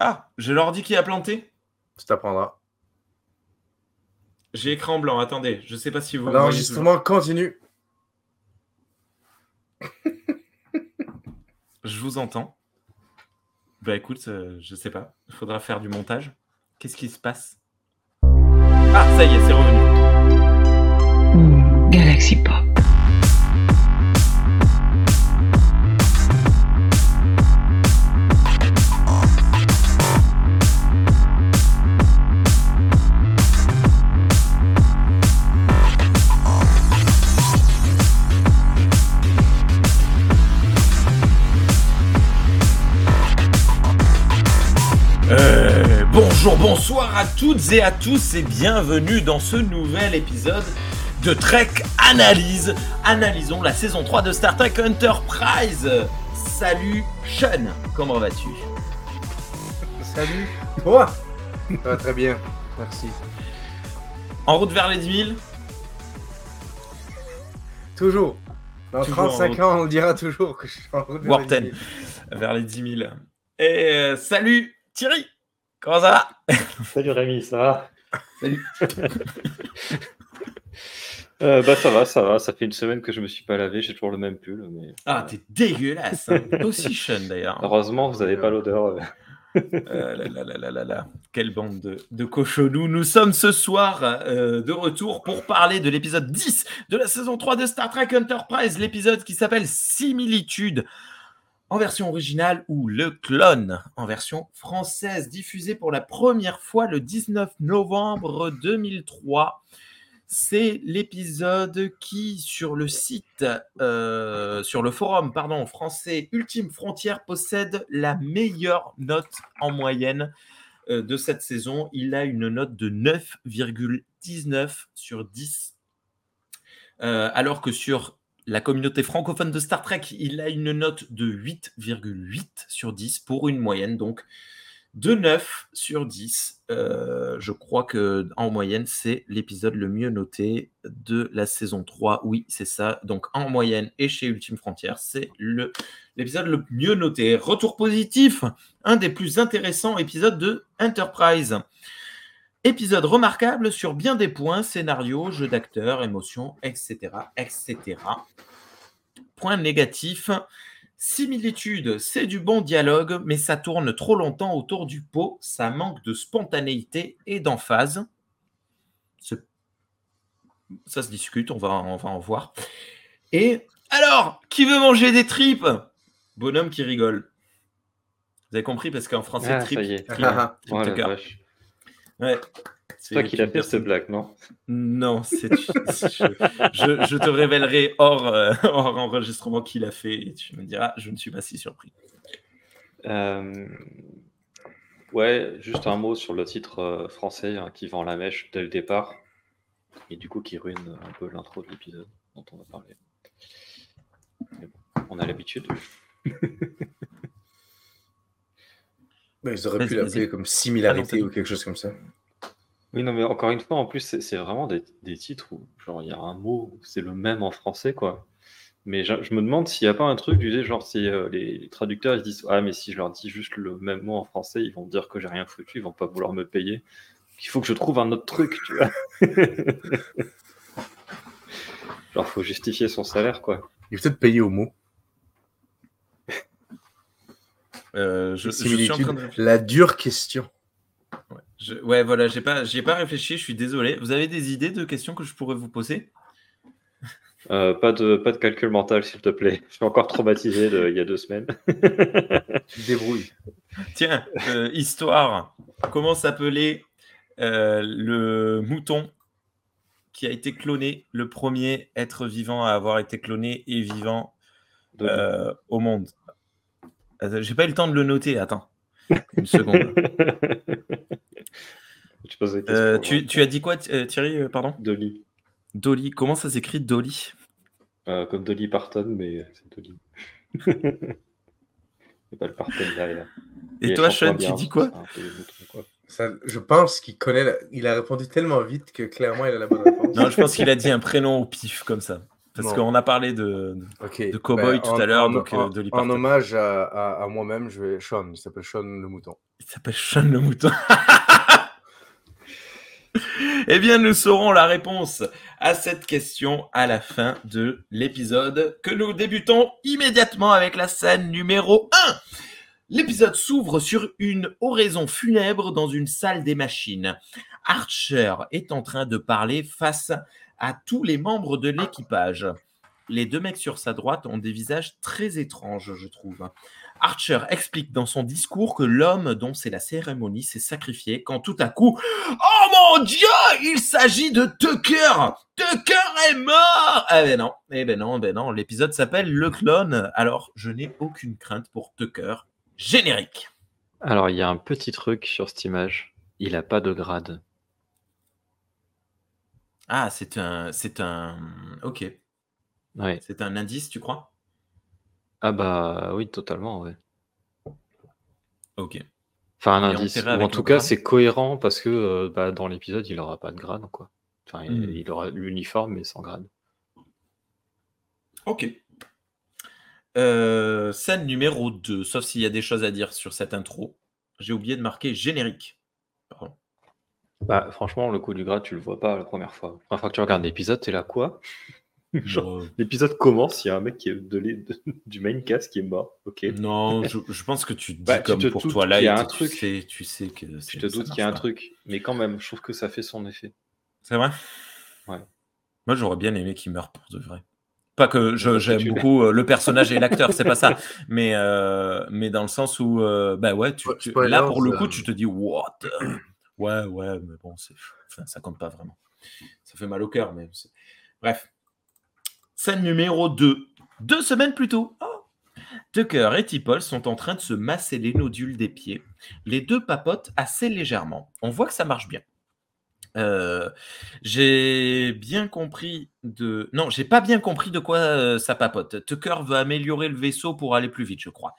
Ah, je leur dis qui a planté Tu t'apprendras. J'ai écran blanc, attendez, je sais pas si vous. L'enregistrement continue. je vous entends. Bah écoute, euh, je sais pas, il faudra faire du montage. Qu'est-ce qui se passe? Ah, ça y est, c'est revenu. Mmh, Galaxy Pop. À toutes et à tous et bienvenue dans ce nouvel épisode de Trek Analyse. Analysons la saison 3 de Star Trek Enterprise. Salut Sean, comment vas-tu? Salut. Toi? Ça va très bien, merci. En route vers les 10 000 Toujours. Dans 35 ans, on dira toujours que je suis en route vers les 10 000. Vers les 10 000. Et euh, salut Thierry Comment ça va? Salut Rémi, ça va Salut. euh, bah ça va, ça va. Ça fait une semaine que je me suis pas lavé, j'ai toujours le même pull. Mais... Ah, t'es dégueulasse. Hein. aussi Sean d'ailleurs. Heureusement, vous n'avez pas l'odeur. Euh, là, là, là, là, là, Quelle bande de, de cochonous. Nous sommes ce soir euh, de retour pour parler de l'épisode 10 de la saison 3 de Star Trek Enterprise, l'épisode qui s'appelle Similitude en version originale ou Le Clone en version française, diffusé pour la première fois le 19 novembre 2003. C'est l'épisode qui, sur le site, euh, sur le forum pardon, français Ultime Frontière, possède la meilleure note en moyenne euh, de cette saison. Il a une note de 9,19 sur 10. Euh, alors que sur la communauté francophone de Star Trek, il a une note de 8,8 sur 10 pour une moyenne donc de 9 sur 10. Euh, je crois que en moyenne, c'est l'épisode le mieux noté de la saison 3. Oui, c'est ça. Donc en moyenne et chez Ultime Frontière, c'est l'épisode le mieux noté. Retour positif, un des plus intéressants épisodes de Enterprise. Épisode remarquable sur bien des points, scénario, jeu d'acteur, émotion, etc., etc. Point négatif, similitude, c'est du bon dialogue, mais ça tourne trop longtemps autour du pot, ça manque de spontanéité et d'emphase. Ça se discute, on va, on va en voir. Et alors, qui veut manger des tripes? Bonhomme qui rigole. Vous avez compris parce qu'en français, ah, trip, trip, trip, Ouais. C'est toi qui l'as fait ce blague, non? Non, c'est je, je, te révélerai hors, euh, hors enregistrement qui l'a fait et tu me diras, je ne suis pas si surpris. Euh... Ouais, juste un mot sur le titre euh, français hein, qui vend la mèche dès le départ et du coup qui ruine un peu l'intro de l'épisode dont on va parler. Bon, on a l'habitude. Mais ils auraient pu l'appeler comme similarité ou quelque chose comme ça. Oui, non, mais encore une fois, en plus, c'est vraiment des, des, titres où, genre, il y a un mot, c'est le même en français, quoi. Mais je, je me demande s'il n'y a pas un truc, du genre, si euh, les traducteurs ils disent Ah, mais si je leur dis juste le même mot en français, ils vont dire que j'ai rien foutu, ils vont pas vouloir me payer. Il faut que je trouve un autre truc, tu vois. genre, faut justifier son salaire, quoi. Il faut peut-être payer au mot. Euh, je, je suis en train de... La dure question. Ouais, je, ouais voilà, j'ai pas, j'ai pas réfléchi, je suis désolé. Vous avez des idées de questions que je pourrais vous poser? Euh, pas, de, pas de calcul mental, s'il te plaît. Je suis encore traumatisé de, il y a deux semaines. tu te débrouilles. Tiens, euh, histoire. Comment s'appelait euh, le mouton qui a été cloné, le premier être vivant à avoir été cloné et vivant euh, au monde? J'ai pas eu le temps de le noter, attends. Une seconde. Euh, tu, tu, as dit quoi, euh, Thierry Pardon? Dolly. Dolly. Comment ça s'écrit Dolly? Euh, Comme Dolly Parton, mais c'est Dolly. C'est pas le Parton derrière. Et, Et toi, Sean, tu dis quoi, quoi. Ça, je pense qu'il connaît. La... Il a répondu tellement vite que clairement, il a la bonne réponse. non, je pense qu'il a dit un prénom au pif, comme ça. Parce qu'on a parlé de, Ok. de Cowboy Ben, tout en- à l'heure, en- donc en, euh, de en hommage à, à- à moi-même, je vais Sean. Il s'appelle Sean le mouton. Il s'appelle Sean le mouton. eh bien, nous saurons la réponse à cette question à la fin de l'épisode que nous débutons immédiatement avec la scène numéro 1. L'épisode s'ouvre sur une oraison funèbre dans une salle des machines. Archer est en train de parler face à tous les membres de l'équipage. Les deux mecs sur sa droite ont des visages très étranges, je trouve. Archer explique dans son discours que l'homme dont c'est la cérémonie s'est sacrifié quand tout à coup Oh mon Dieu Il s'agit de Tucker Tucker est mort Eh ben non, eh ben non, ben non. L'épisode s'appelle Le clone, alors je n'ai aucune crainte pour Tucker. Générique. Alors, il y a un petit truc sur cette image. Il a pas de grade. Ah, c'est un... C'est un... Ok. Ouais. C'est un indice, tu crois? Ah bah oui, totalement, ouais. Ok. Enfin, un Il est indice. enterré Ou avec en le tout cas, c'est cohérent parce que euh, bah, dans l'épisode, il aura pas de grade, quoi. Enfin, il- Hmm. il aura l'uniforme, mais sans grade. Ok. Euh, scène numéro 2, sauf s'il y a des choses à dire sur cette intro. J'ai oublié de marquer générique. Pardon. Bah, franchement, le coup du grade, tu le vois pas la première fois. La première fois que tu regardes l'épisode, t'es là, quoi? Genre, L'épisode commence, il y a un mec qui est de l'é- de- du main cast qui est mort. Ok. non, je, je pense que tu te dis Bah, tu comme te pour doutes toi qu'il y a là, un tu, truc. sais, tu sais que c'est- te ça doute qu'il y a un pas. truc, mais quand même, je trouve que ça fait son effet. C'est vrai? Ouais. Moi, j'aurais bien aimé qu'il meure pour de vrai. Pas que que j'aime tu beaucoup euh, le personnage et l'acteur, c'est pas ça. Mais, euh, mais dans le sens où, euh, bah ouais, tu, tu- là pour le coup, tu te dis, what Ouais, ouais, mais bon, ça compte pas vraiment. Ça fait mal au cœur, mais bref. Scène numéro 2. Deux semaines plus tôt. Oh. Tucker et Tipple sont en train de se masser les nodules des pieds. Les deux papotent assez légèrement. On voit que ça marche bien. Euh, j'ai bien compris de. Non, j'ai pas bien compris de quoi euh, ça papote. Tucker veut améliorer le vaisseau pour aller plus vite, je crois.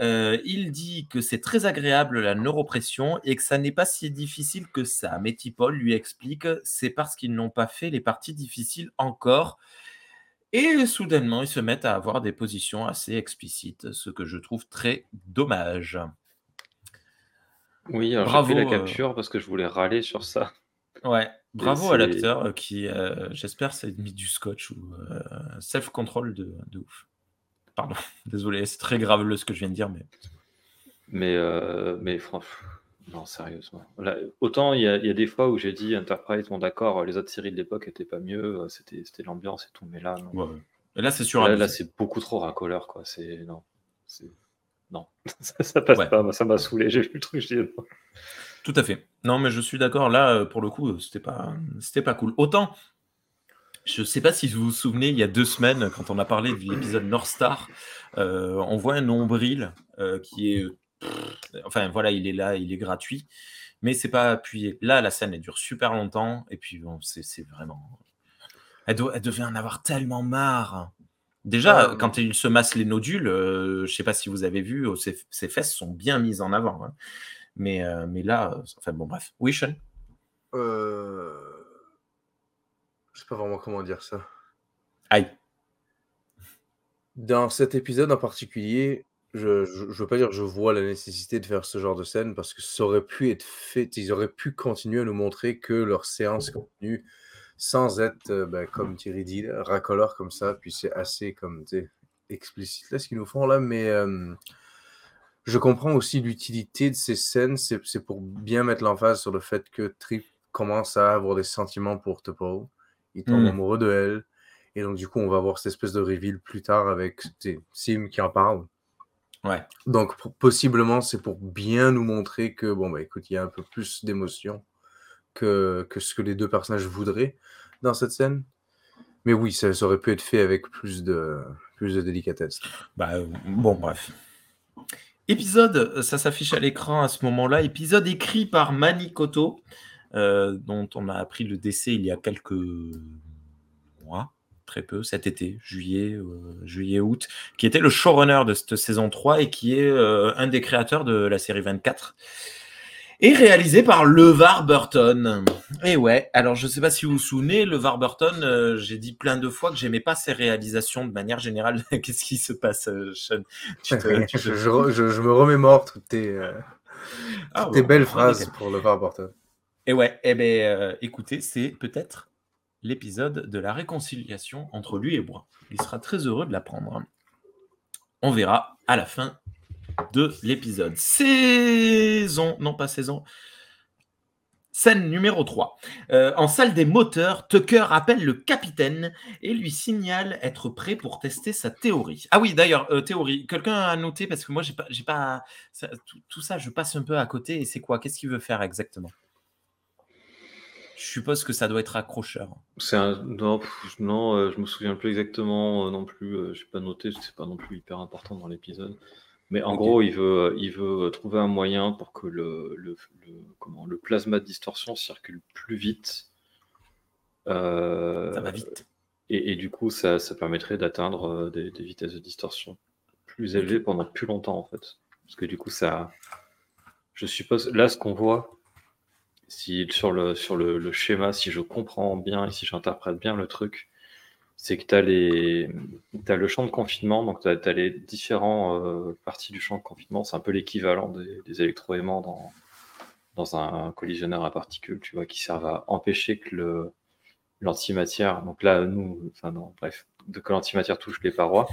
Euh, il dit que c'est très agréable la neuropression et que ça n'est pas si difficile que ça. Mais Tipol lui explique c'est parce qu'ils n'ont pas fait les parties difficiles encore. Et soudainement, ils se mettent à avoir des positions assez explicites, ce que je trouve très dommage. Oui, alors j'ai Bravo, pris la euh, capture parce que je voulais râler sur ça. Ouais, bravo à l'acteur euh, qui, euh, j'espère, s'est mis du scotch ou euh, self-control de, de ouf. Pardon, désolé, c'est très grave ce que je viens de dire, mais Mais, euh, mais franchement, non, sérieusement. Là, autant il y, a, il y a des fois où j'ai dit Enterprise, bon d'accord, les autres séries de l'époque étaient pas mieux, euh, c'était l'ambiance et tout, mais là, non. ouais. Et là, c'est Là, un. là, c'est beaucoup trop racoleur, quoi. C'est non, non, ça, ça passe Ouais. pas. Ça m'a saoulé. J'ai vu le truc, je dis non. Tout à fait. Non, mais je suis d'accord. Là, euh, pour le coup, c'était pas, c'était pas cool. Autant, je sais pas si vous vous souvenez, il y a deux semaines, quand on a parlé de l'épisode North Star, euh, on voit un nombril euh, qui est, pff, enfin voilà, il est là, il est gratuit, mais c'est pas appuyé. Là, la scène elle dure super longtemps, et puis bon, c'est, vraiment, elle, doit- elle devait en avoir tellement marre. Déjà, Euh, quand il se masse les nodules, euh, je sais pas si vous avez vu, euh, ses, ses fesses sont bien mises en avant. hein. Mais, euh, mais là, euh, enfin bon, bref. Oui, Sean? Euh... Je sais pas vraiment comment dire ça. Aïe. Dans cet épisode en particulier, je, je, je veux pas dire que je vois la nécessité de faire ce genre de scène parce que ça aurait pu être fait, ils auraient pu continuer à nous montrer que leur séance continue sans être, euh, ben, comme Thierry dit, racoleur comme ça, puis c'est assez comme explicite là ce qu'ils nous font là, mais euh, je comprends aussi l'utilité de ces scènes, c'est pour bien mettre l'emphase sur le fait que Trip commence à avoir des sentiments pour Topol, il tombe Mm. amoureux de elle, et donc du coup on va avoir cette espèce de reveal plus tard avec Sim qui en parle. Ouais. Donc, possiblement, c'est pour bien nous montrer que, bon, bah écoute, il y a un peu plus d'émotion que, que ce que les deux personnages voudraient dans cette scène. Mais oui, ça, ça aurait pu être fait avec plus de, plus de délicatesse. Bah, euh, bon, bref. Épisode, euh, ça s'affiche à l'écran à ce moment-là. Épisode écrit par Manikoto, dont on a appris le décès il y a quelques mois, très peu, cet été, juillet, euh, juillet, août, qui était le showrunner de cette saison 3 et qui est euh, un des créateurs de la série 24. Et réalisé par LeVar Burton. Et ouais, alors je sais pas si vous vous souvenez, LeVar Burton, euh, j'ai dit plein de fois que j'aimais pas ses réalisations de manière générale. Qu'est-ce qui se passe, euh, Sean? Tu te- tu te- je, je- je- je me remémore toutes tes, euh, Ah, toutes tes bon, belles phrases pour le voir Burton. Et ouais, eh ben, euh, écoutez, c'est peut-être l'épisode de la réconciliation entre lui et moi. Il sera très heureux de l'apprendre. On verra à la fin de l'épisode. Saison, non pas saison. Scène numéro 3. Euh, en salle des moteurs, Tucker appelle le capitaine et lui signale être prêt pour tester sa théorie. Ah oui, d'ailleurs, euh, théorie. Quelqu'un a noté parce que moi, j'ai pas, pas tout ça, je passe un peu à côté. Et c'est quoi? Qu'est-ce qu'il veut faire exactement? Je suppose que ça doit être accrocheur. C'est un... Non, pff, non euh, je me souviens plus exactement euh, non plus. euh, je pas noté, c'est pas non plus hyper important dans l'épisode. Mais en gros, il veut, il veut trouver un moyen pour que le, le, le- comment, le plasma de distorsion circule plus vite. Euh, Ça va vite. Et, et du coup, ça, ça permettrait d'atteindre euh, des, des vitesses de distorsion plus élevées pendant plus longtemps, en fait. Parce que du coup, ça. Je suppose, là, ce qu'on voit, si, sur, le, sur le, schéma, si je comprends bien et si j'interprète bien le truc, c'est que tu as, le champ de confinement, donc tu as, les différentes euh, parties du champ de confinement. C'est un peu l'équivalent des, des électroaimants dans, dans un collisionneur à particules, tu vois, qui servent à empêcher que l'antimatière, donc là, nous, enfin non, bref, que l'antimatière touche les parois.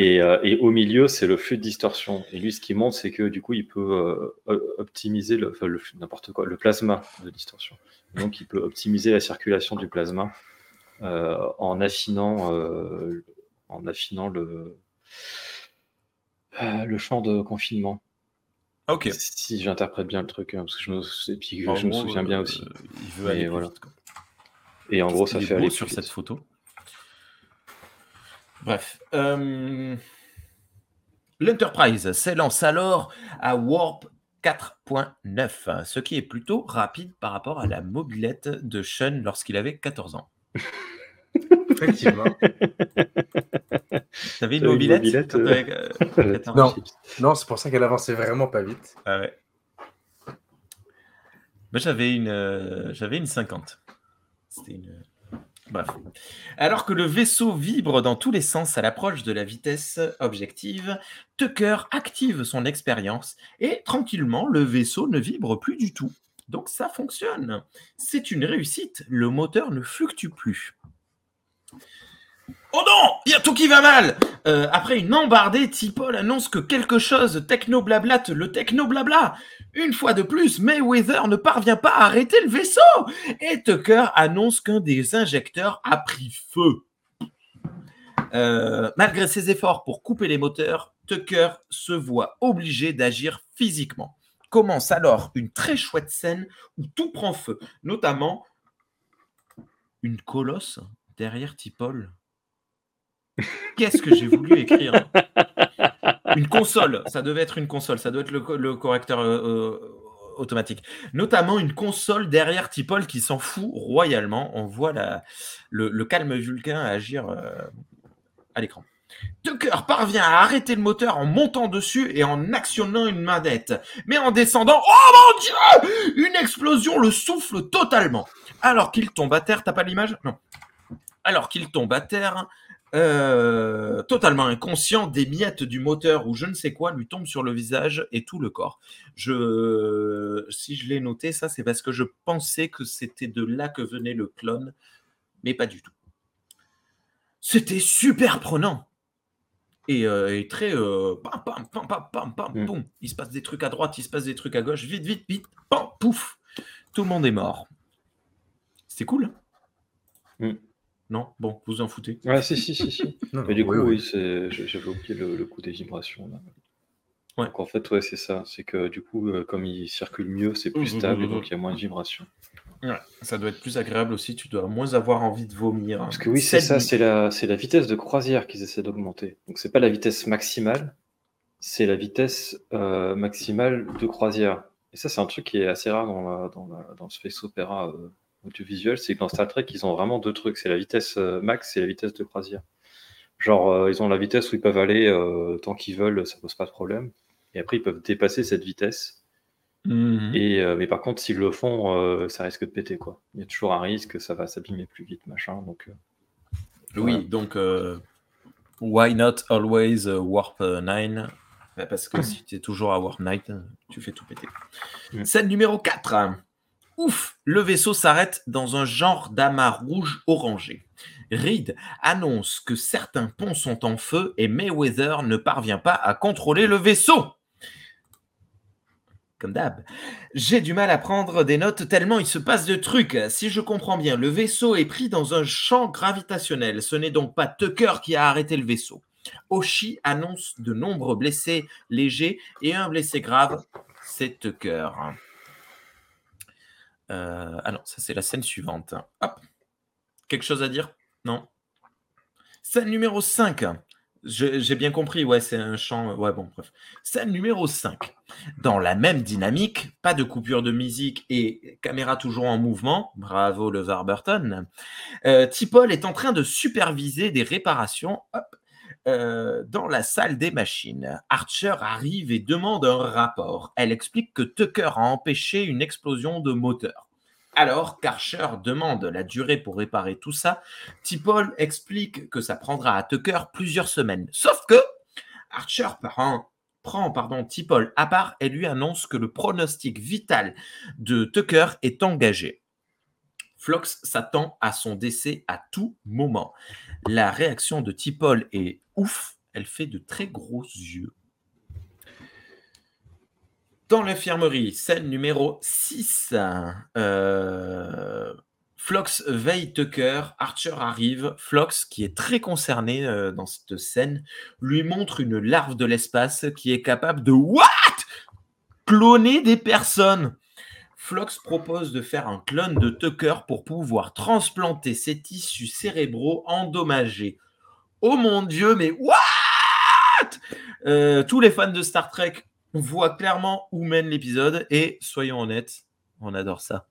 Et, euh, et au milieu, c'est le flux de distorsion. Et lui, ce qui montre, c'est que du coup, il peut euh, optimiser le, enfin, le flux- n'importe quoi, le plasma de distorsion. Donc, il peut optimiser la circulation du plasma euh, en affinant, en affinant le, le champ de confinement. Ok. Si j'interprète bien le truc, hein, parce que je me, et puis je me souviens bien aussi. Il veut aller plus voilà. vite, quoi. Et en gros, ça fait aller sur cette photo. Bref. euh, L'Enterprise s'élance alors à Warp 4.9, ce qui est plutôt rapide par rapport à la mobilette de Sean lorsqu'il avait 14 ans. Effectivement. T'avais une T'avais une mobilette, mobilette, euh, euh, 14 ans? Non. non, c'est pour ça qu'elle avançait vraiment pas vite. Ah ouais. Moi, j'avais une, euh, j'avais une 50. C'était une. Bref. Alors que le vaisseau vibre dans tous les sens à l'approche de la vitesse objective, Tucker active son expérience et tranquillement, le vaisseau ne vibre plus du tout. Donc ça fonctionne. C'est une réussite. Le moteur ne fluctue plus. Oh non Il y a tout qui va mal Euh, Après une embardée, Tipol annonce que quelque chose techno-blablate le techno-blabla. Une fois de plus, Mayweather ne parvient pas à arrêter le vaisseau et Tucker annonce qu'un des injecteurs a pris feu. Euh, malgré ses efforts pour couper les moteurs, Tucker se voit obligé d'agir physiquement. Commence alors une très chouette scène où tout prend feu, notamment une colosse derrière Tipol. Qu'est-ce que j'ai voulu écrire? Une console, ça devait être une console, ça doit être le, co- le correcteur euh, euh, automatique. Notamment une console derrière Tipol qui s'en fout royalement. On voit le calme vulcain agir euh, à l'écran. Tucker parvient à arrêter le moteur en montant dessus et en actionnant une manette. Mais en descendant, oh mon dieu Une explosion le souffle totalement. Alors qu'il tombe à terre, t'as pas l'image? Non. Alors qu'il tombe à terre, euh, totalement inconscient, des miettes du moteur ou je ne sais quoi lui tombent sur le visage et tout le corps. Je, si je l'ai noté, ça c'est parce que je pensais que c'était de là que venait le clone, mais pas du tout. C'était super prenant. Et, euh, et très euh, pam pam pam pam pam pam Mm. boum. Il se passe des trucs à droite, il se passe des trucs à gauche, vite vite vite, pam pouf. Tout le monde est mort. C'était cool. hein? Mm. Non, bon, vous en foutez. Ouais, si, si, si, si. Non, Mais du oui, coup, oui. j'avais oublié le, le coup des vibrations. Là. Ouais. Donc en fait, ouais, c'est ça. C'est que du coup, euh, comme il circule mieux, c'est plus Mmh, stable mmh, et mmh. donc il y a moins de vibrations. Ouais, ça doit être plus agréable aussi. Tu dois moins avoir envie de vomir. Parce que oui, c'est ça, c'est la, c'est la vitesse de croisière qu'ils essaient d'augmenter. Donc c'est pas la vitesse maximale, c'est la vitesse euh, maximale de croisière. Et ça, c'est un truc qui est assez rare dans, la, dans, la- dans le space opéra euh, audiovisuel, c'est que dans Star Trek, ils ont vraiment deux trucs. C'est la vitesse euh, max et la vitesse de croisière. Genre, euh, ils ont la vitesse où ils peuvent aller euh, tant qu'ils veulent, ça pose pas de problème. Et après, ils peuvent dépasser cette vitesse Mhm. Et, euh, mais par contre, s'ils le font, ça risque de péter. Quoi. Il y a toujours un risque que ça va s'abîmer plus vite. Machin, donc, Oui, donc why not always Warp 9 Bah, Parce que si tu es toujours à Warp 9, euh, tu fais tout péter. Mm. Scène numéro 4. Ouf, le vaisseau s'arrête dans un genre d'amas rouge orangé. Reed annonce que certains ponts sont en feu et Mayweather ne parvient pas à contrôler le vaisseau. Comme d'hab. J'ai du mal à prendre des notes tellement il se passe de trucs. Si je comprends bien, le vaisseau est pris dans un champ gravitationnel. Ce n'est donc pas Tucker qui a arrêté le vaisseau. Oshi annonce de nombreux blessés légers et un blessé grave, c'est Tucker. Euh, ah ça c'est la scène suivante. Hop. Quelque chose à dire? Non? Scène numéro 5. Je- J'ai bien compris, ouais, c'est un chant. Ouais, bon, bref. Scène numéro 5. Dans la même dynamique, pas de coupure de musique et caméra toujours en mouvement. Bravo le Warburton. Euh, Tipol est en train de superviser des réparations hop, euh, dans la salle des machines. Archer arrive et demande un rapport. Elle explique que Tucker a empêché une explosion de moteur. Alors qu'Archer demande la durée pour réparer tout ça, Tipol explique que ça prendra à Tucker plusieurs semaines. Sauf que Archer prend, prend pardon, Tipol à part et lui annonce que le pronostic vital de Tucker est engagé. Flox s'attend à son décès à tout moment. La réaction de Tipol est ouf. Elle fait de très gros yeux. Dans l'infirmerie, scène numéro 6. euh, Flox veille Tucker, Archer arrive. Flox, qui est très concerné euh, dans cette scène, lui montre une larve de l'espace qui est capable de What? Cloner des personnes. Flox propose de faire un clone de Tucker pour pouvoir transplanter ses tissus cérébraux endommagés. Oh mon dieu, mais what? Euh, Tous les fans de Star Trek voient clairement où mène l'épisode et soyons honnêtes, on adore ça.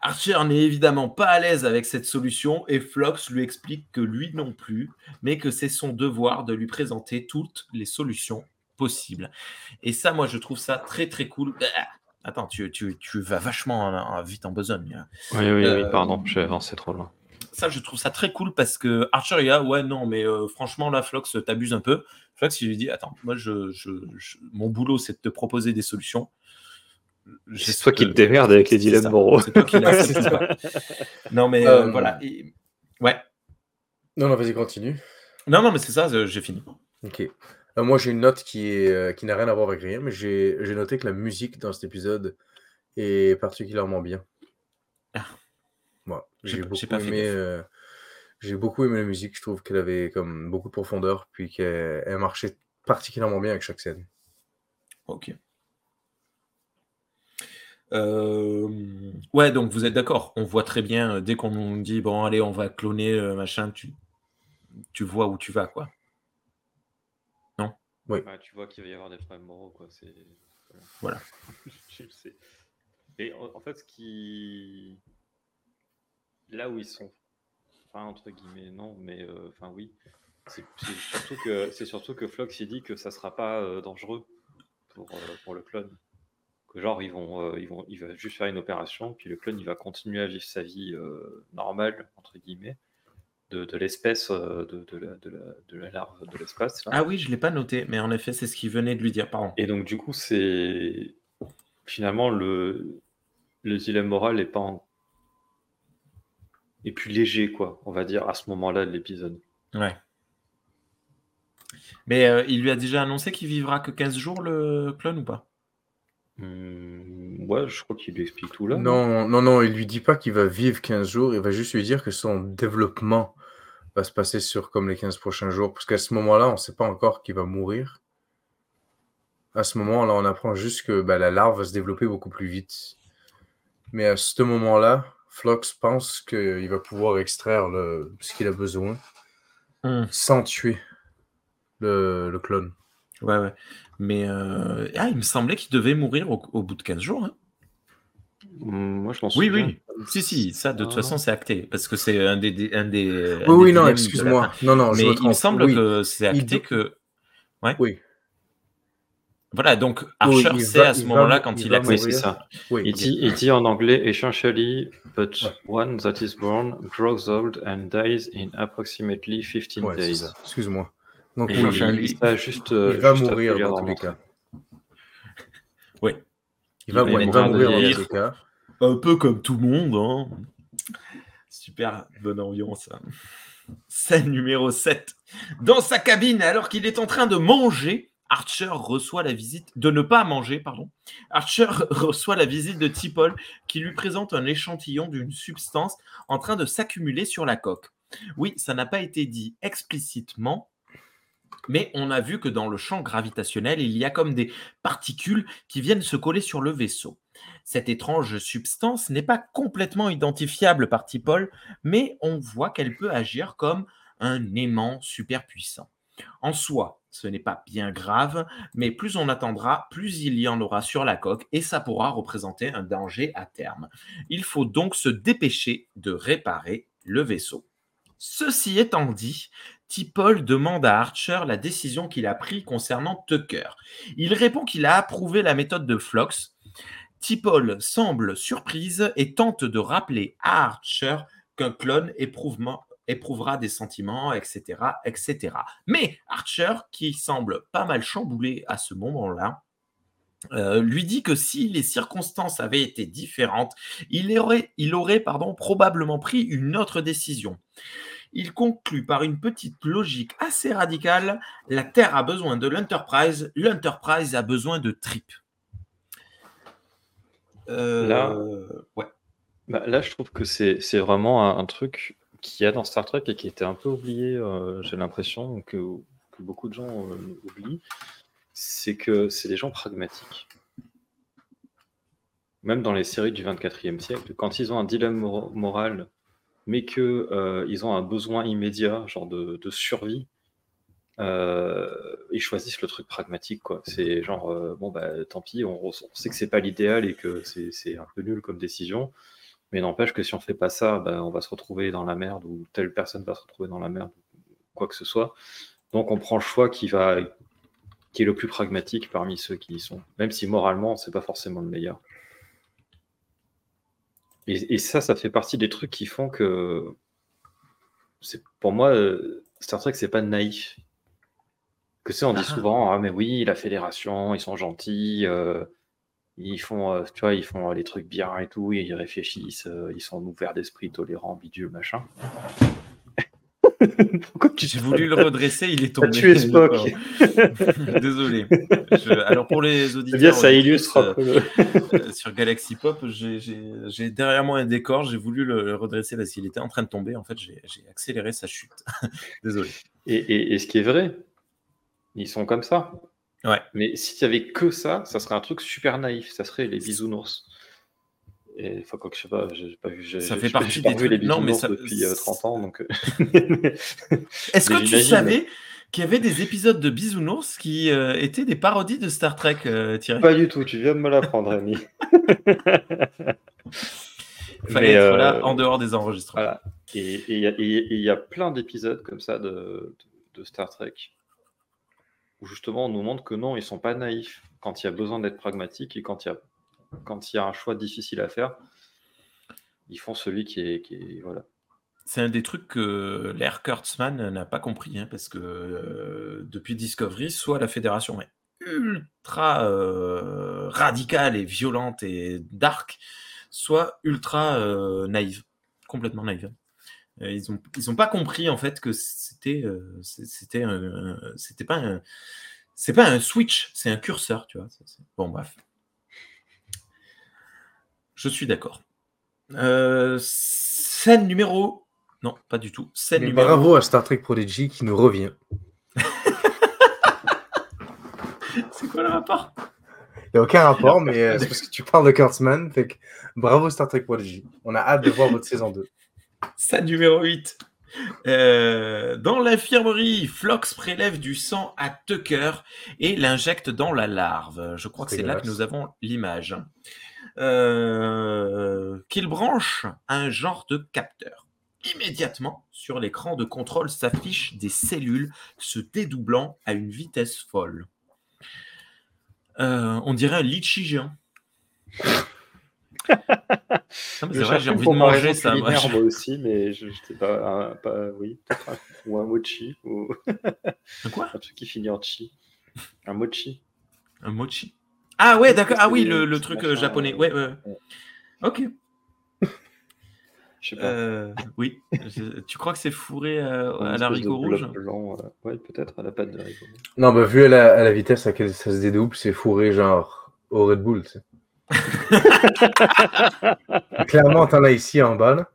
Archer n'est évidemment pas à l'aise avec cette solution et Flox lui explique que lui non plus, mais que c'est son devoir de lui présenter toutes les solutions possibles. Et ça, moi, je trouve ça très très cool. Attends, tu, tu, tu vas vachement en- en- vite en besogne. Oui, oui, Euh, oui, pardon, j'ai avancé trop loin. Ça, je trouve ça très cool parce que Archer, il a, ouais, non, mais euh, franchement, là, Flox, t'abuses un peu. Flox, il lui dit, attends, moi, je, je- je- mon boulot, c'est de te proposer des solutions. C'est toi qui te démerdes avec les dilemmes moraux. C'est toi qui. Non, mais euh, Euh, voilà. Et- Ouais. Non, non, vas-y, continue. Non, non, mais c'est ça, euh, j'ai fini. Ok. Euh, moi, j'ai une note qui est euh, qui n'a rien à voir avec rien, mais j'ai j'ai noté que la musique dans cet épisode est particulièrement bien. Ah. Moi, J'ai beaucoup pas aimé. euh, j'ai beaucoup aimé la musique. Je trouve qu'elle avait comme beaucoup de profondeur, puis qu'elle elle marchait particulièrement bien avec chaque scène. Ok. Euh, Ouais, donc vous êtes d'accord. On voit très bien, dès qu'on nous dit, bon, allez, on va cloner, machin, tu, tu vois où tu vas, quoi. Ouais, tu vois qu'il va y avoir des problèmes moraux, quoi. C'est... Voilà. Le sais. Et en, en fait, ce qui. Là où ils sont. Enfin, entre guillemets, non, mais euh, enfin, oui. C'est, c'est surtout que, c'est surtout que Flox, il dit que ça sera pas euh, dangereux pour, euh, pour le clone. Que genre, ils vont, ils vont, il va juste faire une opération, puis le clone, il va continuer à vivre sa vie normale, entre guillemets, de, de l'espèce, euh, de, de, la, de, la, de la larve de l'espace. Ah oui, je ne l'ai pas noté, mais en effet, c'est ce qu'il venait de lui dire, pardon. Et donc, du coup, c'est finalement le, le dilemme moral n'est pas en... est plus léger, quoi, on va dire, à ce moment-là de l'épisode. Ouais. Mais euh, il lui a déjà annoncé qu'il vivra que 15 jours, le clone, ou pas? Hum, ouais, je crois qu'il lui explique tout là. Non, non, non, il lui dit pas qu'il va vivre 15 jours, il va juste lui dire que son développement va se passer sur comme les 15 prochains jours, parce qu'à ce moment-là, on ne sait pas encore qu'il va mourir. À ce moment-là, on apprend juste que ben, la larve va se développer beaucoup plus vite. Mais à ce moment-là, Flox pense qu'il va pouvoir extraire le, ce qu'il a besoin Hum, sans tuer le, le clone. Ouais, ouais. Mais euh, ah, il me semblait qu'il devait mourir au, au bout de 15 jours. hein. Moi, je m'en Oui, oui. Si, si, ça, de toute Ah. façon, c'est acté. Parce que c'est un des. des- un des un Oui, des oui, dilemmes non, excuse-moi. Non, non, je Mais me il me semble Oui, que c'est Il acté do- que. oui. Voilà, donc Oui, Archer, il c'est va- à ce il moment-là quand il il accepte. Oui, c'est ça. Oui, Il dit, il dit en anglais essentially, but Ouais. one that is born grows old and dies in approximately 15 Ouais, days. Excuse-moi. Donc, Et oui, il, ça, juste, euh, il va juste mourir dans tous les cas. Oui. Il va, Il mourir dans mourir. cas. Un peu comme tout le monde. Hein. Super bonne ambiance. hein. Scène numéro 7. Dans sa cabine, alors qu'il est en train de manger, Archer reçoit la visite de ne pas manger, pardon. Archer reçoit la visite de T'Pol qui lui présente un échantillon d'une substance en train de s'accumuler sur la coque. Oui, ça n'a pas été dit explicitement, mais on a vu que dans le champ gravitationnel, il y a comme des particules qui viennent se coller sur le vaisseau. Cette étrange substance n'est pas complètement identifiable par T'Pol, mais on voit qu'elle peut agir comme un aimant super puissant. En soi, ce n'est pas bien grave, mais plus on attendra, plus il y en aura sur la coque et ça pourra représenter un danger à terme. Il faut donc se dépêcher de réparer le vaisseau. Ceci étant dit, T'Pol demande à Archer la décision qu'il a prise concernant Tucker. Il répond qu'il a approuvé la méthode de Flox. T'Pol semble surprise et tente de rappeler à Archer qu'un clone éprouvera des sentiments, etc., etc. Mais Archer, qui semble pas mal chamboulé à ce moment-là, euh, lui dit que si les circonstances avaient été différentes, il aurait, probablement pris une autre décision. Il conclut par une petite logique assez radicale la Terre a besoin de l'Enterprise, l'Enterprise a besoin de Trip. Euh, Là- ouais. Bah, là, je trouve que c'est vraiment un, un truc qu'il y a dans Star Trek et qui était un peu oublié, euh, j'ai l'impression que, que beaucoup de gens euh, oublient, c'est que c'est des gens pragmatiques. Même dans les séries du 24e siècle, quand ils ont un dilemme mor- moral, mais qu'ils ont un besoin immédiat, genre de, survie, euh, ils choisissent le truc pragmatique. quoi. C'est genre, euh, bon, bah, tant pis, on, sait que c'est pas l'idéal et que c'est un peu nul comme décision. Mais n'empêche que si on fait pas ça, ben, on va se retrouver dans la merde ou telle personne va se retrouver dans la merde, quoi que ce soit. Donc on prend le choix qui est le plus pragmatique parmi ceux qui y sont, même si moralement c'est pas forcément le meilleur. Et, et ça, ça fait partie des trucs qui font que c'est pour moi euh, Star Trek c'est pas naïf. Que c'est on dit Ah. souvent ah mais oui la fédération ils sont gentils. euh, ils font, euh, tu vois, ils font les trucs bien et tout, ils réfléchissent, euh, ils sont ouverts d'esprit, tolérants, bidule, machin. Pourquoi tu J'ai voulu le redresser, il est tombé. tué Spock. Désolé. Je- alors pour les auditeurs, bien, ça auditrices, illustre un peu le- euh, sur Galaxy Pop, j'ai- derrière moi un décor, j'ai voulu le, le redresser parce qu'il était en train de tomber. En fait, j'ai j'ai accéléré sa chute. Désolé. Et, et- et ce qui est vrai, ils sont comme ça. Ouais. Mais s'il y avait que ça, ça serait un truc super naïf. Ça serait les bisounours. Et quoi que je sais pas, j'ai pas vu. Ça fait partie des les trucs- non, mais ça- depuis euh, 30 ans, donc. euh, Est-ce que tu savais qu'il y avait des épisodes de Bisounours qui euh, étaient des parodies de Star Trek, euh, Thierry? Pas du tout, tu viens de me l'apprendre, Rémi. Il fallait Mais, être là en dehors des enregistrements. Voilà. Et il y, a- et- et il y a plein d'épisodes comme ça de, de- de Star Trek où justement on nous montre que non, ils sont pas naïfs quand il y a besoin d'être pragmatique et quand il y a, quand il y a un choix difficile à faire, ils font celui qui est. Qui est voilà. C'est un des trucs que l'air Kurtzman n'a pas compris, hein, parce que euh, depuis Discovery, soit la fédération est ultra euh, radicale et violente et dark, soit ultra euh, naïve, complètement naïve. Euh, ils ont ils ont pas compris en fait que c'était c'était c'était pas un c'est pas un switch, c'est un curseur, tu vois. Bon bref, je suis d'accord. Euh, scène numéro non, pas du tout. Scène Mais numéro bravo à Star Trek Prodigy qui nous revient. C'est quoi le rapport? Il n'y a aucun rapport, mais euh, c'est parce que tu parles de Kurtzman. Fait que bravo Star Trek Prodigy. On a hâte de voir votre saison 2. Scène numéro 8. Euh, dans l'infirmerie, Flox prélève du sang à Tucker et l'injecte dans la larve. Je crois que C'est là que nous avons l'image. Euh, Qu'il branche un genre de capteur. Immédiatement, sur l'écran de contrôle s'affichent des cellules se dédoublant à une vitesse folle. Euh, on dirait un litchi géant. Non, mais vrai, j'ai envie de ma manger ça. moi. aussi, mais je, sais pas, un- pas- oui, ou un mochi, ou Un quoi? Un truc qui finit en chi. Un mochi. Un mochi? Ah ouais, d'accord. Ah oui, le, le truc machin, euh, japonais. euh, Ouais, ouais. ouais. Ok. Je sais pas. Euh, oui. Tu crois que c'est fourré à espèce l'haricot rouge blanc, euh, ouais, peut-être à la pâte de haricot rouge. Non, bah, vu à la, à la vitesse à laquelle ça se dédouble, c'est fourré genre au Red Bull. tu sais. Clairement, t'en as ici en bas. là.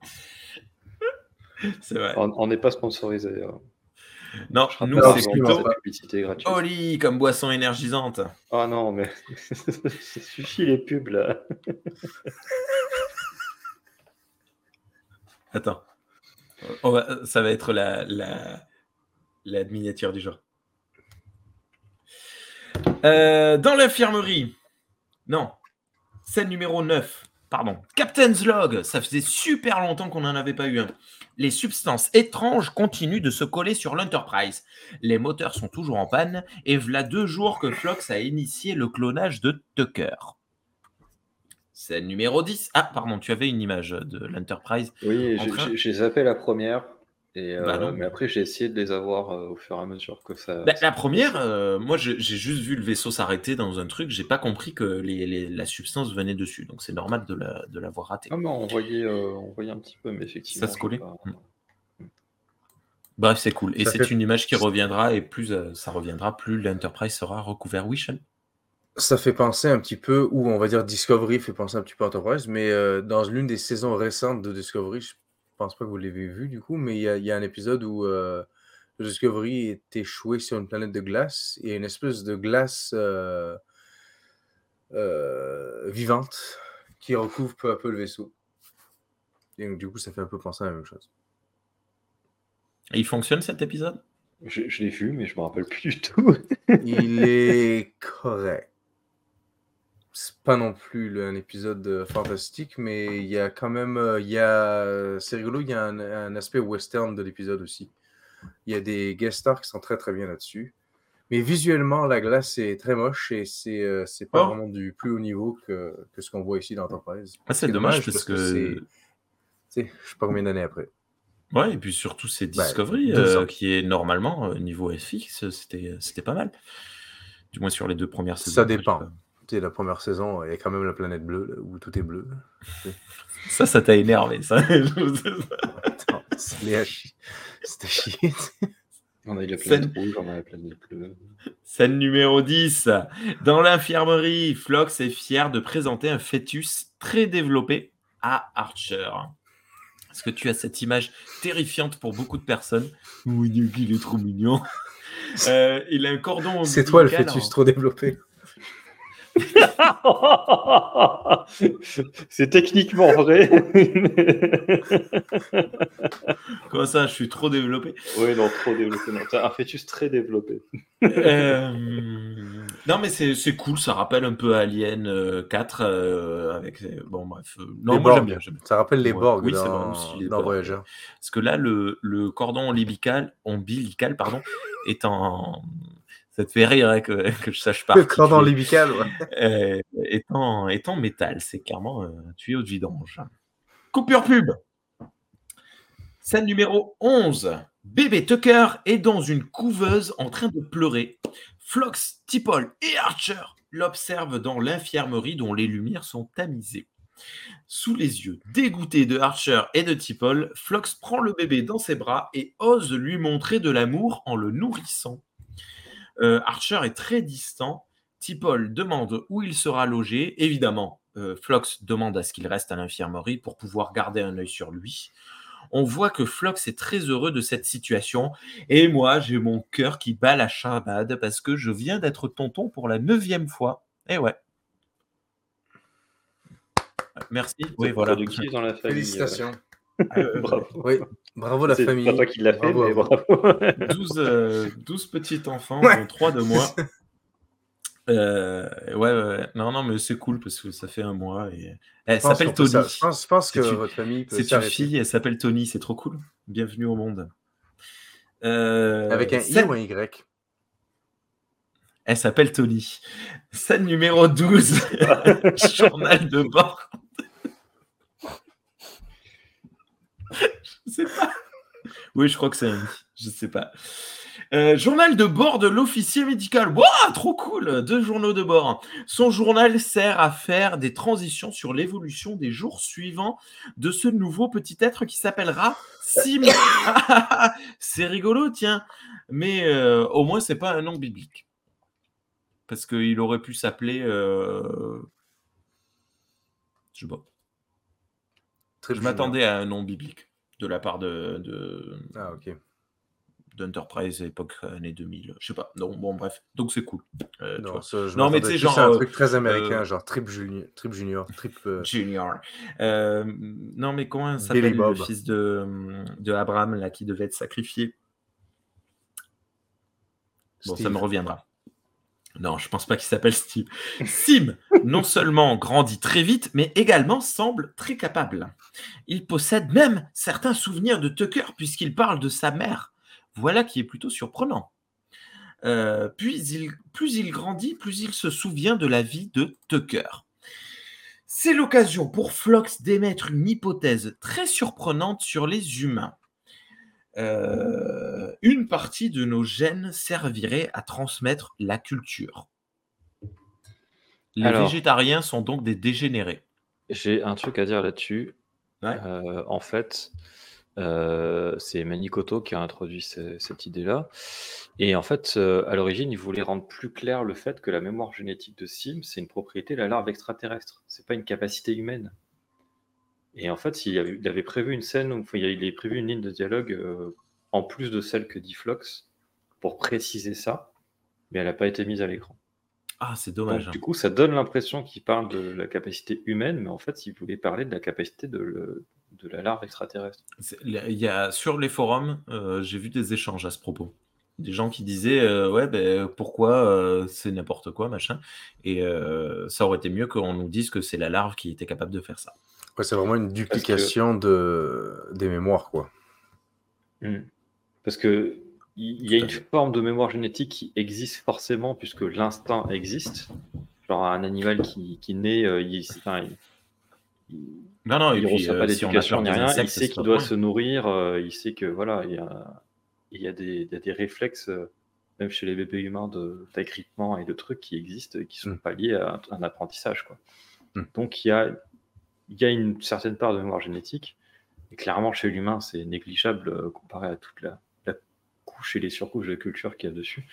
C'est vrai. On on n'est pas sponsorisé. euh. Non, nous, c'est plutôt. Oli comme boisson énergisante. Ah non, mais ça suffit les pubs là. Attends. On va- ça va être la, la, la miniature du jour. Euh, dans l'infirmerie. Non. Scène numéro 9. Pardon. Captain's Log. Ça faisait super longtemps qu'on n'en avait pas eu un. Les substances étranges continuent de se coller sur l'Enterprise. Les moteurs sont toujours en panne et voilà deux jours que Flox a initié le clonage de Tucker. Scène numéro 10. Ah, pardon, tu avais une image de l'Enterprise. Oui, j'ai zappé la première. Et, euh, Bah non. mais après, j'ai essayé de les avoir euh, au fur et à mesure que ça. Bah, la première, euh, moi j'ai juste vu le vaisseau s'arrêter dans un truc, j'ai pas compris que les- les- la substance venait dessus, donc c'est normal de la- de l'avoir raté. Ah, mais on voyait, euh, on voyait un petit peu, mais effectivement. Ça se collait pas- Mm. Bref, c'est cool. Et c'est fait- une image qui reviendra, et plus euh, ça reviendra, plus l'Enterprise sera recouvert. Oui, Sean? Ça fait penser un petit peu, ou on va dire Discovery fait penser un petit peu à Enterprise, mais euh, dans l'une des saisons récentes de Discovery, je pense pas que vous l'avez vu du coup, mais il y, a- il y a un épisode où euh, le Discovery est échoué sur une planète de glace et une espèce de glace euh, euh, vivante qui recouvre peu à peu le vaisseau. Et donc, du coup, ça fait un peu penser à la même chose. Et il fonctionne cet épisode? Je, je l'ai vu, mais je me rappelle plus du tout. Il est correct. C'est pas non plus le- un épisode euh, fantastique, mais il y a quand même. euh, il y a, c'est rigolo, il y a un, un aspect western de l'épisode aussi. Il y a des guest stars qui sont très très bien là-dessus. Mais visuellement, la glace est très moche et c'est euh, c'est pas Oh. vraiment du plus haut niveau que, que ce qu'on voit ici dans Enterprise. Ah, c'est dommage parce que. c'est- tu sais, je sais pas combien d'années après. Ouais, et puis surtout, c'est Bah, Discovery, deux euh, ans. qui est normalement, euh, niveau FX, c'était c'était pas mal. Du moins sur les deux premières saisons. Ça dépend. pas- Tu sais, la première saison, il y a quand même la planète bleue là, où tout est bleu. Ça, ça t'a énervé, ça. Attends, c'est à chier. On a eu la Scène- planète rouge, on a la planète bleue. Scène numéro 10. Dans l'infirmerie, Flox est fier de présenter un fœtus très développé à Archer. Est-ce que tu as cette image terrifiante pour beaucoup de personnes? Oui, il est trop mignon. Euh, il a un cordon C'est toi le fœtus en- trop développé. C'est techniquement vrai. Comment ça, je suis trop développé oui, non, trop développé. Non, t'as un fœtus très développé. Euh, Non, mais c'est c'est cool, ça rappelle un peu Alien euh, 4. euh, avec... Bon, bref. euh, Non, Les moi j'aime bien. Ça rappelle les Ouais. Borg Oui, c'est vrai dans, aussi, les dans Borg. Voyager. Parce que là, le, le cordon ombilical, ombilical pardon, est en. Ça te fait rire hein, que, que je sache pas. Le cordon ouais. Euh, est en métal. C'est clairement un tuyau de vidange. Coupure pub. Scène numéro 11. Bébé Tucker est dans une couveuse en train de pleurer. Flox, Tipol et Archer l'observent dans l'infirmerie dont les lumières sont tamisées. Sous les yeux dégoûtés de Archer et de Tipol, Flox prend le bébé dans ses bras et ose lui montrer de l'amour en le nourrissant. Euh, Archer est très distant. Tipol demande où il sera logé. Évidemment, euh, Flox demande à ce qu'il reste à l'infirmerie pour pouvoir garder un œil sur lui. On voit que Flox est très heureux de cette situation. Et moi, j'ai mon cœur qui bat la chamade parce que je viens d'être tonton pour la neuvième fois. Et ouais. Merci. Oui, voilà. Productif dans la famille. Félicitations. euh, bravo. Oui, bravo la C'est famille. pas toi qui l'as fait, mais bravo. 12, euh, 12 petits enfants, Ouais. dont 3 de moi. Euh, ouais, ouais, ouais. non, non, mais c'est cool parce que ça fait un mois et elle pense s'appelle Tony. ça- Je pense, je pense que C'est une- votre famille peut C'est une fille, elle s'appelle Tony, c'est trop cool. Bienvenue au monde. Euh, Avec un I ou un Y? Elle s'appelle Tony. Scène numéro 12, journal de bord. Je sais pas. Oui, je crois que c'est un Je sais pas. Euh, journal de bord de l'officier médical. Waouh, trop cool Deux journaux de bord. Son journal sert à faire des transitions sur l'évolution des jours suivants de ce nouveau petit être qui s'appellera Sim. c'est rigolo, tiens. Mais euh, au moins, c'est pas un nom biblique. Parce qu'il aurait pu s'appeler. Euh... Je sais pas. je m'attendais à un nom biblique de la part de. de... Ah, ok d'Enterprise à l'époque année 2000. Je sais pas. Donc, bon, bref. Donc, c'est cool. Euh, non, mais tu sais, genre. C'est un truc très américain, euh, genre Trip Junior. Trip Junior. Trip, euh, Junior. non, mais comment s'appelle le fils de, de Abraham, là, qui devait être sacrifié? Bon, ça me reviendra. Non, je pense pas qu'il s'appelle Steve. Sim, non seulement grandit très vite, mais également semble très capable. Il possède même certains souvenirs de Tucker puisqu'il parle de sa mère voilà qui est plutôt surprenant. Euh, plus il grandit, plus il se souvient de la vie de Tucker. C'est l'occasion pour Flox d'émettre une hypothèse très surprenante sur les humains. Euh, une partie de nos gènes servirait à transmettre la culture. Les végétariens sont donc des dégénérés. J'ai un truc à dire là-dessus. Euh, en fait, euh, c'est Manikoto qui a introduit cette idée-là. Et en fait, euh, à l'origine, il voulait rendre plus clair le fait que la mémoire génétique de Sim, c'est une propriété de la larve extraterrestre. C'est pas une capacité humaine. Et en fait, il avait, prévu une scène, où, il avait prévu une ligne de dialogue euh, en plus de celle que dit Flox pour préciser ça, mais elle n'a pas été mise à l'écran. Ah, c'est dommage. du coup, ça donne l'impression qu'il parle de la capacité humaine, mais en fait, il voulait parler de la capacité de, de la larve extraterrestre. Il y a, sur les forums, euh, j'ai vu des échanges à ce propos. Des gens qui disaient euh, Ouais, ben, pourquoi euh, c'est n'importe quoi, machin? Et ça aurait été mieux qu'on nous dise que c'est la larve qui était capable de faire ça. Ouais, c'est vraiment une duplication de... des mémoires, quoi. Hmm. Parce que il y a une forme de mémoire génétique qui existe forcément puisque l'instinct existe. Genre un animal qui, qui naît, il, non, non, il ne reçoit pas euh, d'éducation ni rien. il sait qu'il doit se nourrir. Euh, il sait que voilà, il y a, il y a, des, des, réflexes, euh, même chez les bébés humains, d'agrippement et de trucs qui existent et qui ne sont mm. pas liés à un, apprentissage. Quoi. Mm. Donc il y, a, il y a une certaine part de mémoire génétique. Et clairement, chez l'humain, c'est négligeable comparé à toute la, couche et les surcouches de culture qu'il y a dessus.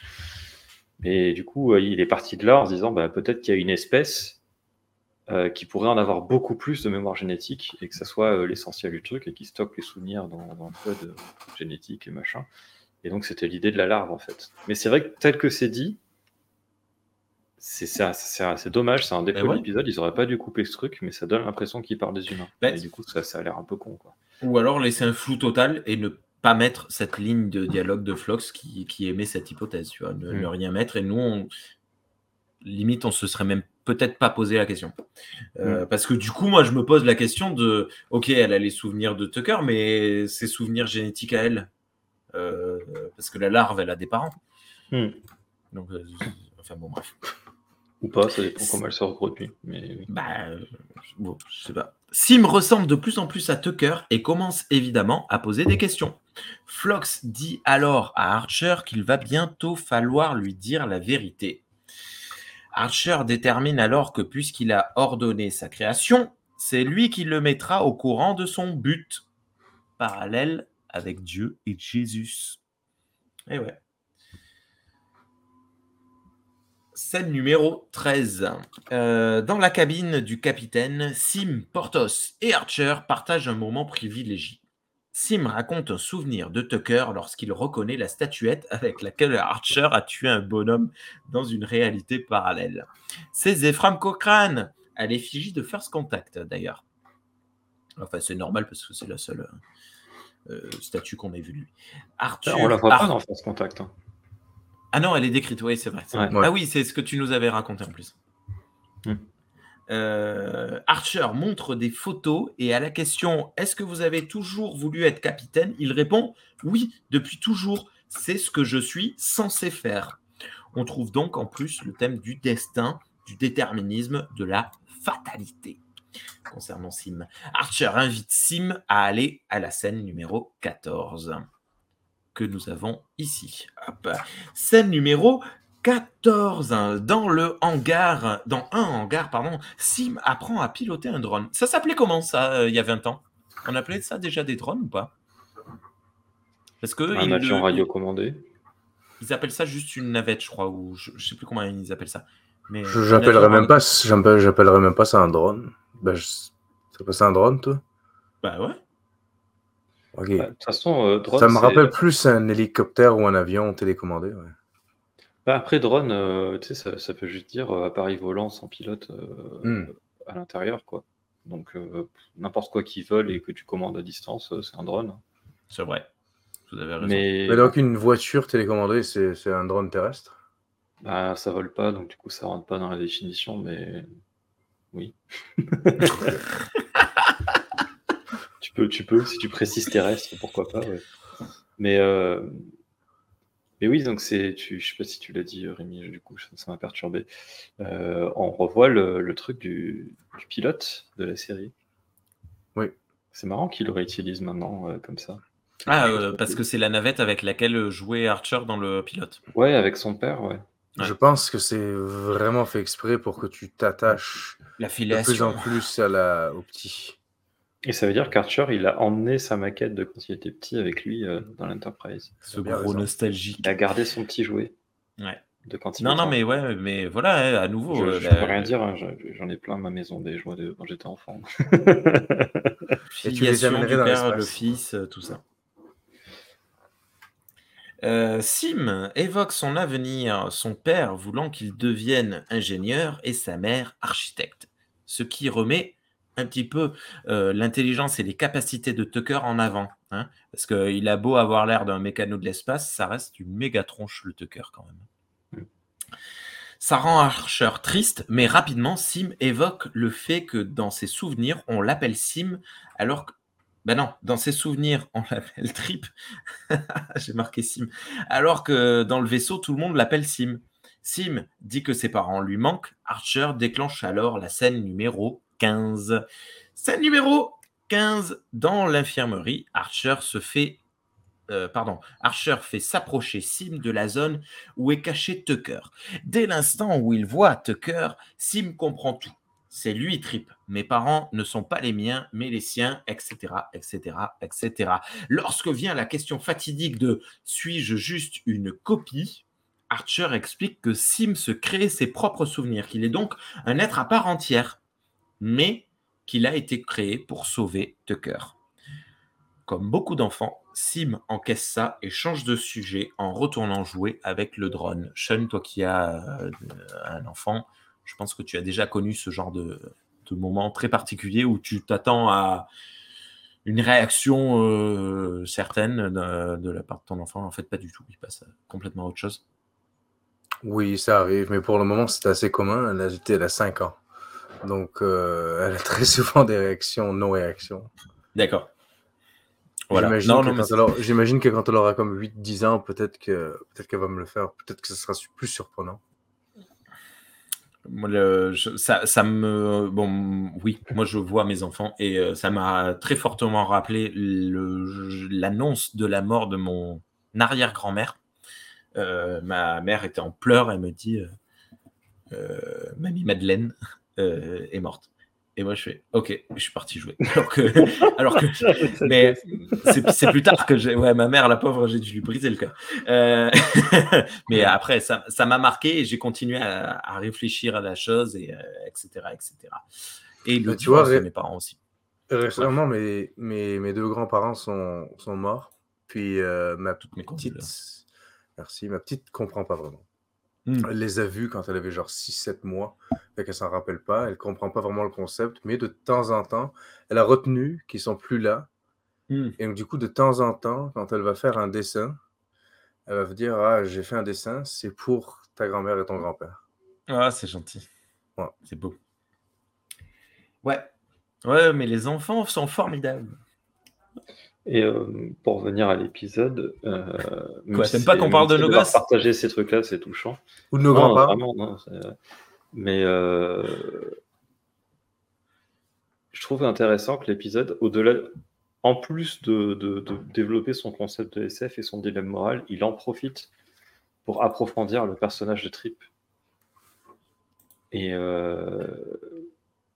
Et du coup, il est parti de là en se disant bah, peut-être qu'il y a une espèce euh, qui pourrait en avoir beaucoup plus de mémoire génétique et que ça soit euh, l'essentiel du truc et qui stocke les souvenirs dans, dans le code génétique et machin. Et donc c'était l'idée de la larve en fait. Mais c'est vrai que tel que c'est dit, c'est assez dommage, c'est un défaut de l'épisode, ils auraient pas dû couper ce truc, mais ça donne l'impression qu'ils parlent des humains. et du coup, ça, ça a l'air un peu con. Quoi. Ou alors laisser un flou total et ne pas mettre cette ligne de dialogue de Flox qui, qui émet cette hypothèse, tu vois, ne, ne mm. rien mettre. Et nous, on, limite, on se serait même peut-être pas posé la question. Euh, mm. Parce que du coup, moi, je me pose la question de, ok, elle a les souvenirs de Tucker, mais ses souvenirs génétiques à elle, euh, parce que la larve, elle a des parents. Mm. Donc, euh, enfin bon, bref. Ou pas, ça dépend comment elle se reproduit. Mais... Bah, bon, je sais pas. Sim ressemble de plus en plus à Tucker et commence évidemment à poser des questions. Flox dit alors à Archer qu'il va bientôt falloir lui dire la vérité. Archer détermine alors que puisqu'il a ordonné sa création, c'est lui qui le mettra au courant de son but, parallèle avec Dieu et Jésus. Et eh ouais. Scène numéro 13. Euh, dans la cabine du capitaine, Sim, Portos et Archer partagent un moment privilégié. Sim raconte un souvenir de Tucker lorsqu'il reconnaît la statuette avec laquelle Archer a tué un bonhomme dans une réalité parallèle. C'est Zephram Cochrane, à l'effigie de First Contact d'ailleurs. Enfin, c'est normal parce que c'est la seule euh, statue qu'on ait vue de lui. Arthur, on la voit pas dans First Contact. Hein. Ah non, elle est décrite, oui, c'est vrai. Ah oui, c'est ce que tu nous avais raconté en plus. Hmm. Euh, Archer montre des photos et à la question Est-ce que vous avez toujours voulu être capitaine? Il répond Oui, depuis toujours. C'est ce que je suis censé faire. On trouve donc en plus le thème du destin, du déterminisme, de la fatalité concernant Sim. Archer invite Sim à aller à la scène numéro 14 que nous avons ici. Scène numéro 14 dans le hangar, dans un hangar, pardon, Sim apprend à piloter un drone. Ça s'appelait comment ça euh, il y a 20 ans? On appelait ça déjà des drones ou pas? Parce que un avion radio commandé. Ils appellent ça juste une navette, je crois, ou je, ne sais plus comment ils appellent ça. Mais j'appellerais même pas, j'appellerais même pas ça un drone. Ben, je... Ça un drone, toi? Bah ouais. Ok. Bah, de toute façon, euh, drone, ça me rappelle plus un hélicoptère ou un avion télécommandé. Ouais. Bah, après, drone, euh, tu sais, ça, ça, peut juste dire euh, appareil volant sans pilote hmm. à l'intérieur, quoi. Donc, n'importe quoi qui vole et que tu commandes à distance, c'est un drone. C'est vrai. Vous avez raison. Mais... Mais donc, une voiture télécommandée, c'est un drone terrestre? Bah, ça vole pas, donc du coup, ça rentre pas dans la définition, mais oui. tu peux, tu peux, si tu précises terrestre, pourquoi pas. Mais, euh, mais oui, donc c'est, tu, je sais pas si tu l'as dit, Rémi, du coup, ça m'a perturbé. Euh, on revoit le, truc du, pilote de la série. Oui. C'est marrant qu'il le réutilise maintenant euh, comme ça. Ah, parce que c'est la navette avec laquelle jouait Archer dans le pilote. Ouais, avec son père, ouais. Je pense que c'est vraiment fait exprès pour que tu t'attaches La de plus en plus à la, au petit. Et ça veut dire qu'Archer, il a emmené sa maquette de quand il était petit avec lui euh, dans l'Enterprise. Ce gros nostalgique. Il a gardé son petit jouet. Ouais. De quand il Non, non, mais ouais, mais voilà, hein, à nouveau. Je, euh, peux rien dire, hein, j'en ai plein à ma maison des jouets de quand j'étais enfant. Et tu les amènerais dans le fils, euh, tout ça. Euh, Sim évoque son avenir, son père voulant qu'il devienne ingénieur et sa mère architecte, ce qui remet un petit peu euh, l'intelligence et les capacités de Tucker en avant. Hein, parce qu'il a beau avoir l'air d'un mécano de l'espace, ça reste une méga tronche le Tucker quand même. Ça rend Archer triste, mais rapidement, Sim évoque le fait que dans ses souvenirs, on l'appelle Sim alors que ben non, dans ses souvenirs, on l'appelle Trip. J'ai marqué Sim. Alors que dans le vaisseau, tout le monde l'appelle Sim. Sim dit que ses parents lui manquent. Archer déclenche alors la scène numéro 15. Scène numéro 15. Dans l'infirmerie, Archer se fait. Euh, pardon, Archer fait s'approcher Sim de la zone où est caché Tucker. Dès l'instant où il voit Tucker, Sim comprend tout c'est lui Trip. Mes parents ne sont pas les miens, mais les siens, etc., etc., etc. Lorsque vient la question fatidique de suis-je juste une copie, Archer explique que Sim se crée ses propres souvenirs, qu'il est donc un être à part entière, mais qu'il a été créé pour sauver Tucker. Comme beaucoup d'enfants, Sim encaisse ça et change de sujet en retournant jouer avec le drone. Sean, toi qui as euh, un enfant, je pense que tu as déjà connu ce genre de, moment très particulier où tu t'attends à une réaction euh, certaine de, la part de ton enfant. En fait, pas du tout. Il passe complètement à autre chose. Oui, ça arrive, mais pour le moment, c'est assez commun. A, elle a 5 ans. Donc, euh, elle a très souvent des réactions, non-réactions. D'accord. Voilà. J'imagine que, quand elle aura comme 8-10 ans, peut-être qu'elle peut va me le faire. Peut-être que ce sera plus surprenant. Ça, ça, me. Bon, oui, moi je vois mes enfants et euh, ça m'a très fortement rappelé l'annonce de la mort de mon arrière-grand-mère. Euh, ma mère était en pleurs, elle me dit euh, Mamie Madeleine est morte. Et moi, je fais OK, je suis parti jouer. Alors que, alors que mais c'est plus tard que j'ai. Ouais, ma mère, la pauvre, j'ai dû lui briser le cœur. Euh, mais après, ça m'a marqué et j'ai continué à, réfléchir à la chose, et, etc., euh, etc. Et le bah, tu vois, mes parents aussi. Récemment, mes, mes, mes, deux grands-parents sont, sont morts. Puis euh, ma petite. Merci, ma petite comprend pas vraiment. Hmm. Elle les a vus quand elle avait genre 6-7 mois. Fait qu'elle s'en rappelle pas. Elle comprend pas vraiment le concept. Mais de temps en temps, elle a retenu qu'ils sont plus là. Hmm. Et donc, du coup, de temps en temps, quand elle va faire un dessin, elle va vous dire Ah, j'ai fait un dessin, c'est pour ta grand-mère et ton grand-père. Ah, c'est gentil. C'est beau. Ouais. Ouais, mais les enfants sont formidables. Et euh, pour revenir à l'épisode, euh, Quoi, t'aimes pas c'est- qu'on parle de nos gosses Partager ces trucs-là, c'est touchant. Ou de nos grands-parents. vraiment, non, c'est- Mais euh, je trouve intéressant que l'épisode, au-delà, en plus de, de- de développer son concept de SF et son dilemme moral, il en profite pour approfondir le personnage de Trip. Et, euh,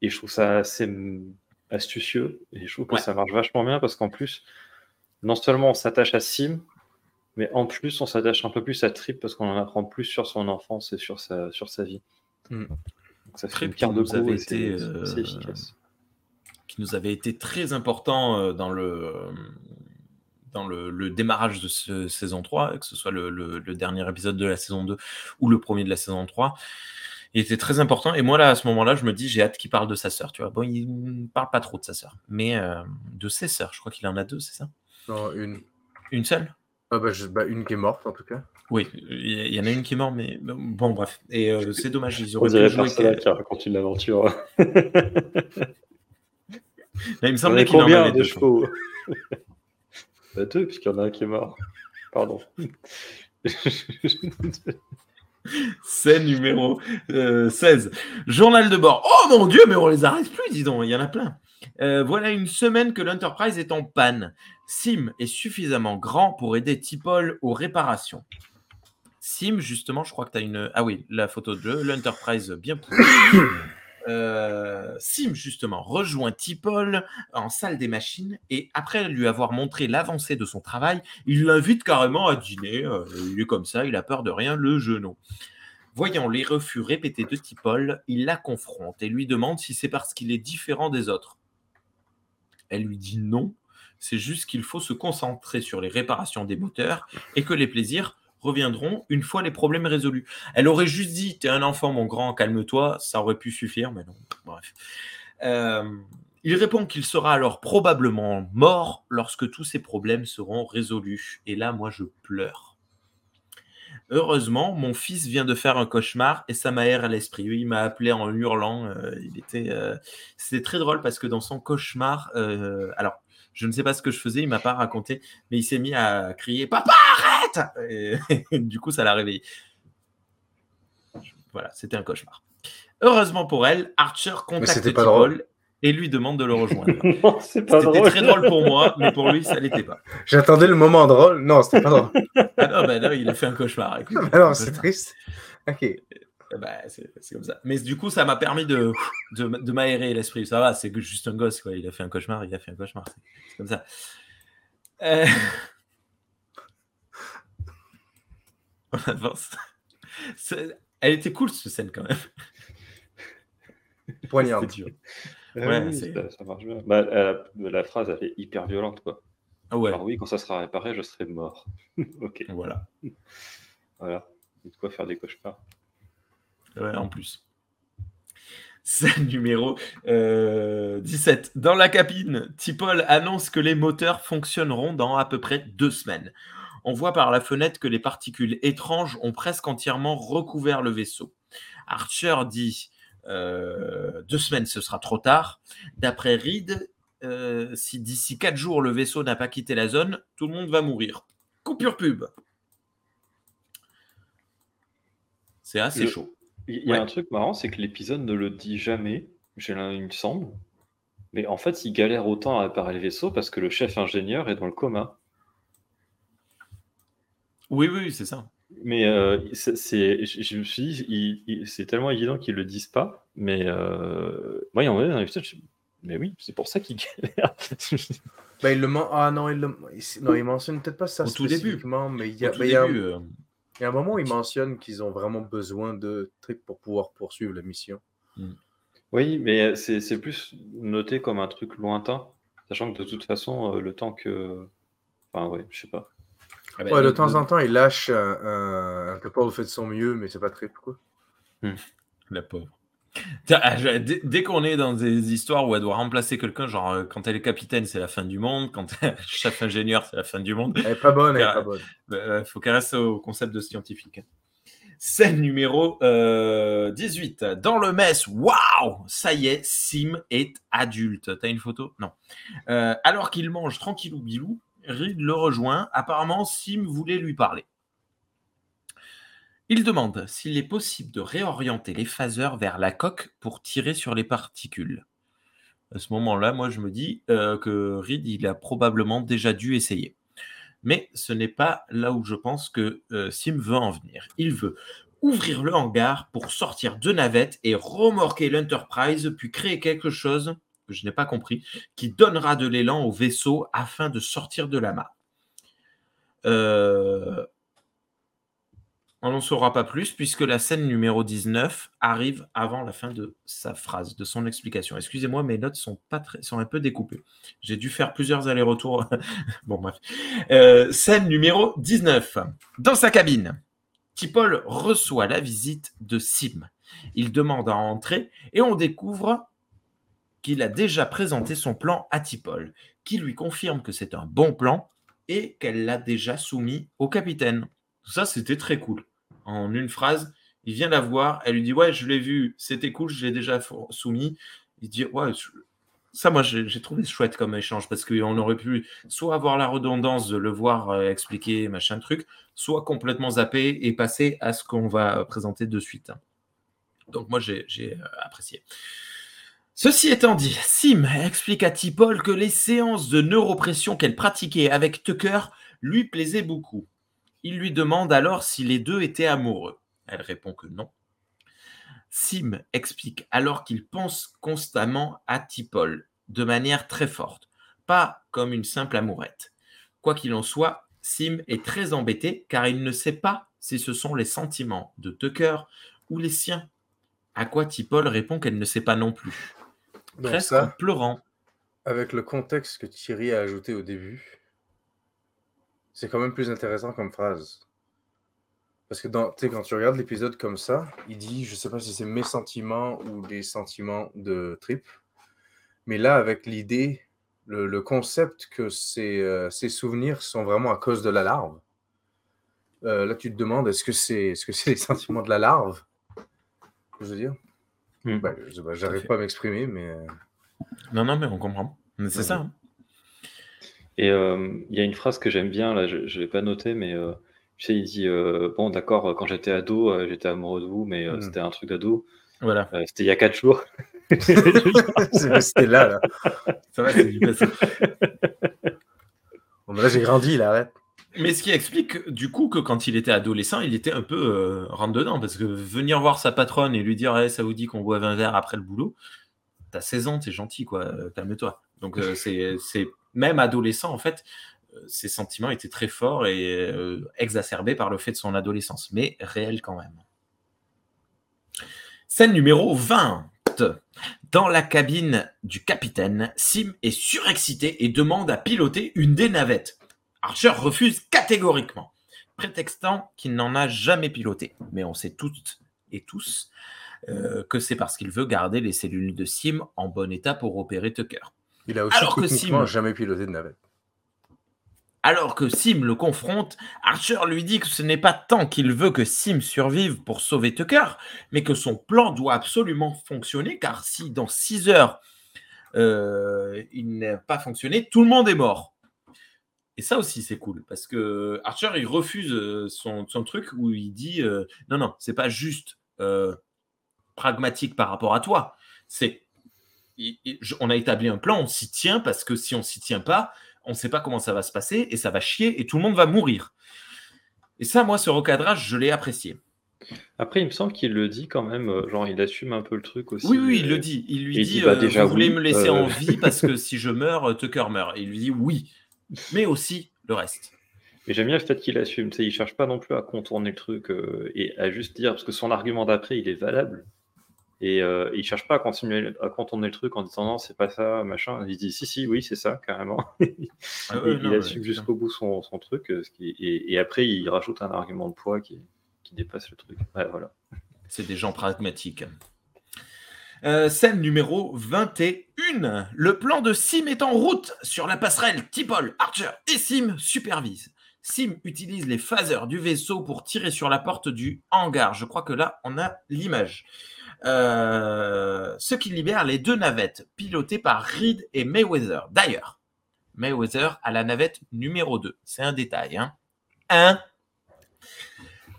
et je trouve ça assez astucieux et je trouve que Ouais. ça marche vachement bien parce qu'en plus, non seulement on s'attache à Sim, mais en plus on s'attache un peu plus à Trip parce qu'on en apprend plus sur son enfance et sur sa, sur sa vie. Mm. Donc ça fait Trip une carte qui de avait été, euh, efficace. qui nous avait été très important euh, dans le, dans le, le démarrage de ce saison 3, que ce soit le, le- le dernier épisode de la saison 2 ou le premier de la saison 3. Il était très important. Et moi, là, à ce moment-là, je me dis, j'ai hâte qu'il parle de sa sœur. Tu vois, bon, il ne parle pas trop de sa sœur, mais euh, de ses sœurs. Je crois qu'il en a deux, c'est ça? Non, une. Une seule? Ah bah, je- bah, une qui est morte en tout cas. Oui, il y- en a une qui est morte, mais bon, bref. Et euh, c'est dommage, ils auraient pu jouer. Que- qui raconte une aventure. Là, il me semblait est qu'il en avait de deux. chevaux? Bah, Deux, puisqu'il y en a un qui est mort. Pardon. Scène numéro euh, 16. Journal de bord. Oh mon Dieu, mais on les arrête plus, dis donc, il y en a plein. Euh, voilà une semaine que l'Enterprise est en panne. Sim est suffisamment grand pour aider Tipol aux réparations. Sim, justement, je crois que tu as une. Ah oui, la photo de l'Enterprise bien pourrie. Euh, Sim, justement, rejoint Tipol en salle des machines et après lui avoir montré l'avancée de son travail, il l'invite carrément à dîner. Euh, il est comme ça, il a peur de rien, le genou. Voyant les refus répétés de Tipol, il la confronte et lui demande si c'est parce qu'il est différent des autres. Elle lui dit non, c'est juste qu'il faut se concentrer sur les réparations des moteurs et que les plaisirs reviendront une fois les problèmes résolus. Elle aurait juste dit T'es un enfant, mon grand, calme-toi, ça aurait pu suffire, mais non. Bref. Euh, il répond qu'il sera alors probablement mort lorsque tous ces problèmes seront résolus. Et là, moi, je pleure. Heureusement, mon fils vient de faire un cauchemar et ça m'aère à l'esprit. Il m'a appelé en hurlant. euh, il était, euh, c'était très drôle parce que dans son cauchemar, alors je ne sais pas ce que je faisais, il m'a pas raconté, mais il s'est mis à crier "Papa, arrête!" Et, du coup, ça l'a réveillé. Voilà, c'était un cauchemar. Heureusement pour elle, Archer contacte drôle. et lui demande de le rejoindre. C'était très drôle pour moi, mais pour lui, ça l'était pas. J'attendais le moment drôle. Non, c'était pas drôle. Ah non, bah non, il a fait un cauchemar. écoute. Alors, c'est triste. Ok. Bah, c'est comme ça. Mais du coup, ça m'a permis de, de, de m'aérer l'esprit. Ça va, c'est juste un gosse, quoi. Il a fait un cauchemar, il a fait un cauchemar. C'est comme ça. Euh, On avance. Elle était cool, cette scène, quand même. Poignard. C'était dur. Ah Ouais, oui, ça, ça marche bien. Bah, la phrase, elle est hyper violente, quoi. Ah ouais, Alors oui, quand ça sera réparé, je serai mort. ok, voilà. voilà. Il y a de quoi faire des cauchemars. Ouais, en plus. Scène numéro euh, 17. Dans la cabine, Tipol annonce que les moteurs fonctionneront dans à peu près deux semaines. On voit par la fenêtre que les particules étranges ont presque entièrement recouvert le vaisseau. Archer dit euh, deux semaines, ce sera trop tard. D'après Reed, euh, si d'ici quatre jours le vaisseau n'a pas quitté la zone, tout le monde va mourir. Coupure pub. C'est assez Le- chaud. Il y a Ouais. un truc marrant, c'est que l'épisode ne le dit jamais, j'ai il me semble. Mais en fait, il galère autant à réparer le vaisseau parce que le chef ingénieur est dans le coma. Oui, oui, c'est ça. Mais euh, c'est, je, me suis dit, il- il- c'est tellement évident qu'ils le disent pas. Mais euh, moi, il y a l'épisode, je- mais oui, c'est pour ça qu'il galère. Bah, il le men- Ah non, il le... il- non, il mentionne peut-être pas ça Au tout début. mais il y a, Au tout bah, il y a un- début, euh, il y a un moment où il mentionne qu'ils ont vraiment besoin de trucs pour pouvoir poursuivre la mission. oui, mais c'est, c'est plus noté comme un truc lointain, sachant que de toute façon, euh, le temps que. Enfin, ouais, je sais pas. ah bah, Ouais, de le- temps le- en temps, il lâche un, un... que Paul fait de son mieux, mais c'est pas très quoi. La pauvre. Je- dès, dès qu'on est dans des histoires où elle doit remplacer quelqu'un, genre euh, quand elle est capitaine, c'est la fin du monde, quand elle est chef ingénieur, c'est la fin du monde, Elle est pas bonne, elle est pas bonne. il faut qu'elle reste au concept de scientifique. hein. Scène numéro 18. Euh, Dans le mess, waouh Ça y est, Sim est adulte. T'as une photo? Non. Euh, alors qu'il mange tranquillou bilou, Reed le rejoint. Apparemment, Sim voulait lui parler. Il demande s'il est possible de réorienter les phaseurs vers la coque pour tirer sur les particules. À ce moment-là, moi, je me dis euh, que Reed, il a probablement déjà dû essayer. Mais ce n'est pas là où je pense que euh, Sim veut en venir. Il veut ouvrir le hangar pour sortir de navette et remorquer l'Enterprise, puis créer quelque chose que je n'ai pas compris, qui donnera de l'élan au vaisseau afin de sortir de la. Euh, on n'en saura pas plus puisque la scène numéro 19 arrive avant la fin de sa phrase, de son explication. Excusez-moi, mes notes sont, pas très, sont un peu découpées. J'ai dû faire plusieurs allers-retours. bon, bref. Euh, scène numéro 19. Dans sa cabine, Tipol reçoit la visite de Sim. Il demande à entrer et on découvre qu'il a déjà présenté son plan à Tipol, qui lui confirme que c'est un bon plan et qu'elle l'a déjà soumis au capitaine. Ça, c'était très cool en une phrase. Il vient la voir, elle lui dit Ouais, je l'ai vu, c'était cool, je l'ai déjà soumis. Il dit Ouais, ça, moi, j'ai trouvé chouette comme échange parce qu'on aurait pu soit avoir la redondance de le voir euh, expliquer machin truc, soit complètement zapper et passer à ce qu'on va présenter de suite. Donc, moi, j'ai euh, apprécié. Ceci étant dit, Sim explique à Tipol que les séances de neuropression qu'elle pratiquait avec Tucker lui plaisaient beaucoup. Il lui demande alors si les deux étaient amoureux. Elle répond que non. Sim explique alors qu'il pense constamment à Tipol, de manière très forte, pas comme une simple amourette. Quoi qu'il en soit, Sim est très embêté car il ne sait pas si ce sont les sentiments de Tucker ou les siens. À quoi Tipol répond qu'elle ne sait pas non plus, presque en pleurant. Avec le contexte que Thierry a ajouté au début, c'est quand même plus intéressant comme phrase. Parce que dans, quand tu regardes l'épisode comme ça, il dit, je sais pas si c'est mes sentiments ou des sentiments de Trip, mais là, avec l'idée, le, concept que ces, euh, ces, souvenirs sont vraiment à cause de la larve, euh, là, tu te demandes, est-ce que c'est est -ce c'est les sentiments de la larve? Je veux dire? Ben, J'arrive pas à m'exprimer, mais... Euh, non, non, mais on comprend. C'est ça. Hein. Et euh, il y a une phrase que j'aime bien, là, je ne l'ai pas notée, mais euh, tu sais, il dit euh, Bon, d'accord, quand j'étais ado, j'étais amoureux de vous, mais hmm. c'était un truc d'ado. Voilà. c'était il y a 4 jours. c'était là, là. Ça va, c'est du passé. Bon, là, j'ai grandi, là. Mais ce qui explique du coup que quand il était adolescent, il était un peu rentre dedans parce que venir voir sa patronne et lui dire hey, ça vous dit qu'on boive un verre après le boulot, t'as 16 ans, t'es gentil quoi, calme-toi. Donc c'est même adolescent, en fait, euh, ses sentiments étaient très forts et euh, exacerbés par le fait de son adolescence, mais réels quand même. Scène numéro 20. Dans la cabine du capitaine, Sim est surexcité et demande à piloter une des navettes. Archer refuse catégoriquement, prétextant qu'il n'en a jamais piloté. Mais on sait toutes et tous euh, que c'est parce qu'il veut garder les cellules de Sim en bon état pour opérer Tucker. Il a aussi Alors que Sim jamais piloté de navette. Alors que Sim le confronte, Archer lui dit que ce n'est pas tant qu'il veut que Sim survive pour sauver Tucker, mais que son plan doit absolument fonctionner, car si dans 6 heures euh, il n'a pas fonctionné, tout le monde est mort. Et ça aussi, c'est cool, parce que Archer, il refuse euh, son, truc où il dit euh, non, non, c'est pas juste pragmatique par rapport à toi, c'est on a établi un plan, on s'y tient parce que si on s'y tient pas, on ne sait pas comment ça va se passer et ça va chier et tout le monde va mourir. Et ça, moi, ce recadrage, je l'ai apprécié. Après, il me semble qu'il le dit quand même, euh, genre il assume un peu le truc aussi. Oui, oui, il le dit. Il lui dit, bah, euh, vous voulez me laisser en euh. vie parce que si je meurs, Tucker meurt. Et il lui dit oui, mais aussi le reste. Mais j'aime bien le fait qu'il assume. Il ne cherche pas non plus à contourner le truc et à juste dire, parce que son argument d'après, il est valable. Et euh, il cherche pas à continuer à contourner le truc en disant non, c'est pas ça, machin. Il dit si, si, oui, c'est ça, carrément. Ah il assume jusqu'au bout son, son truc. Euh, ce qui, et, après, il rajoute un argument de poids qui, qui dépasse le truc. voilà. C'est des gens pragmatiques. Euh, scène numéro 21. Le plan de Sim est en route sur la passerelle. Tipol, Archer et Sim supervisent. Sim utilise les phasers du vaisseau pour tirer sur la porte du hangar. Je crois que là, on a l'image. Euh, ce qui libère les deux navettes pilotées par Reed et Mayweather. D'ailleurs, Mayweather a la navette numéro 2. C'est un détail. Hein. 1.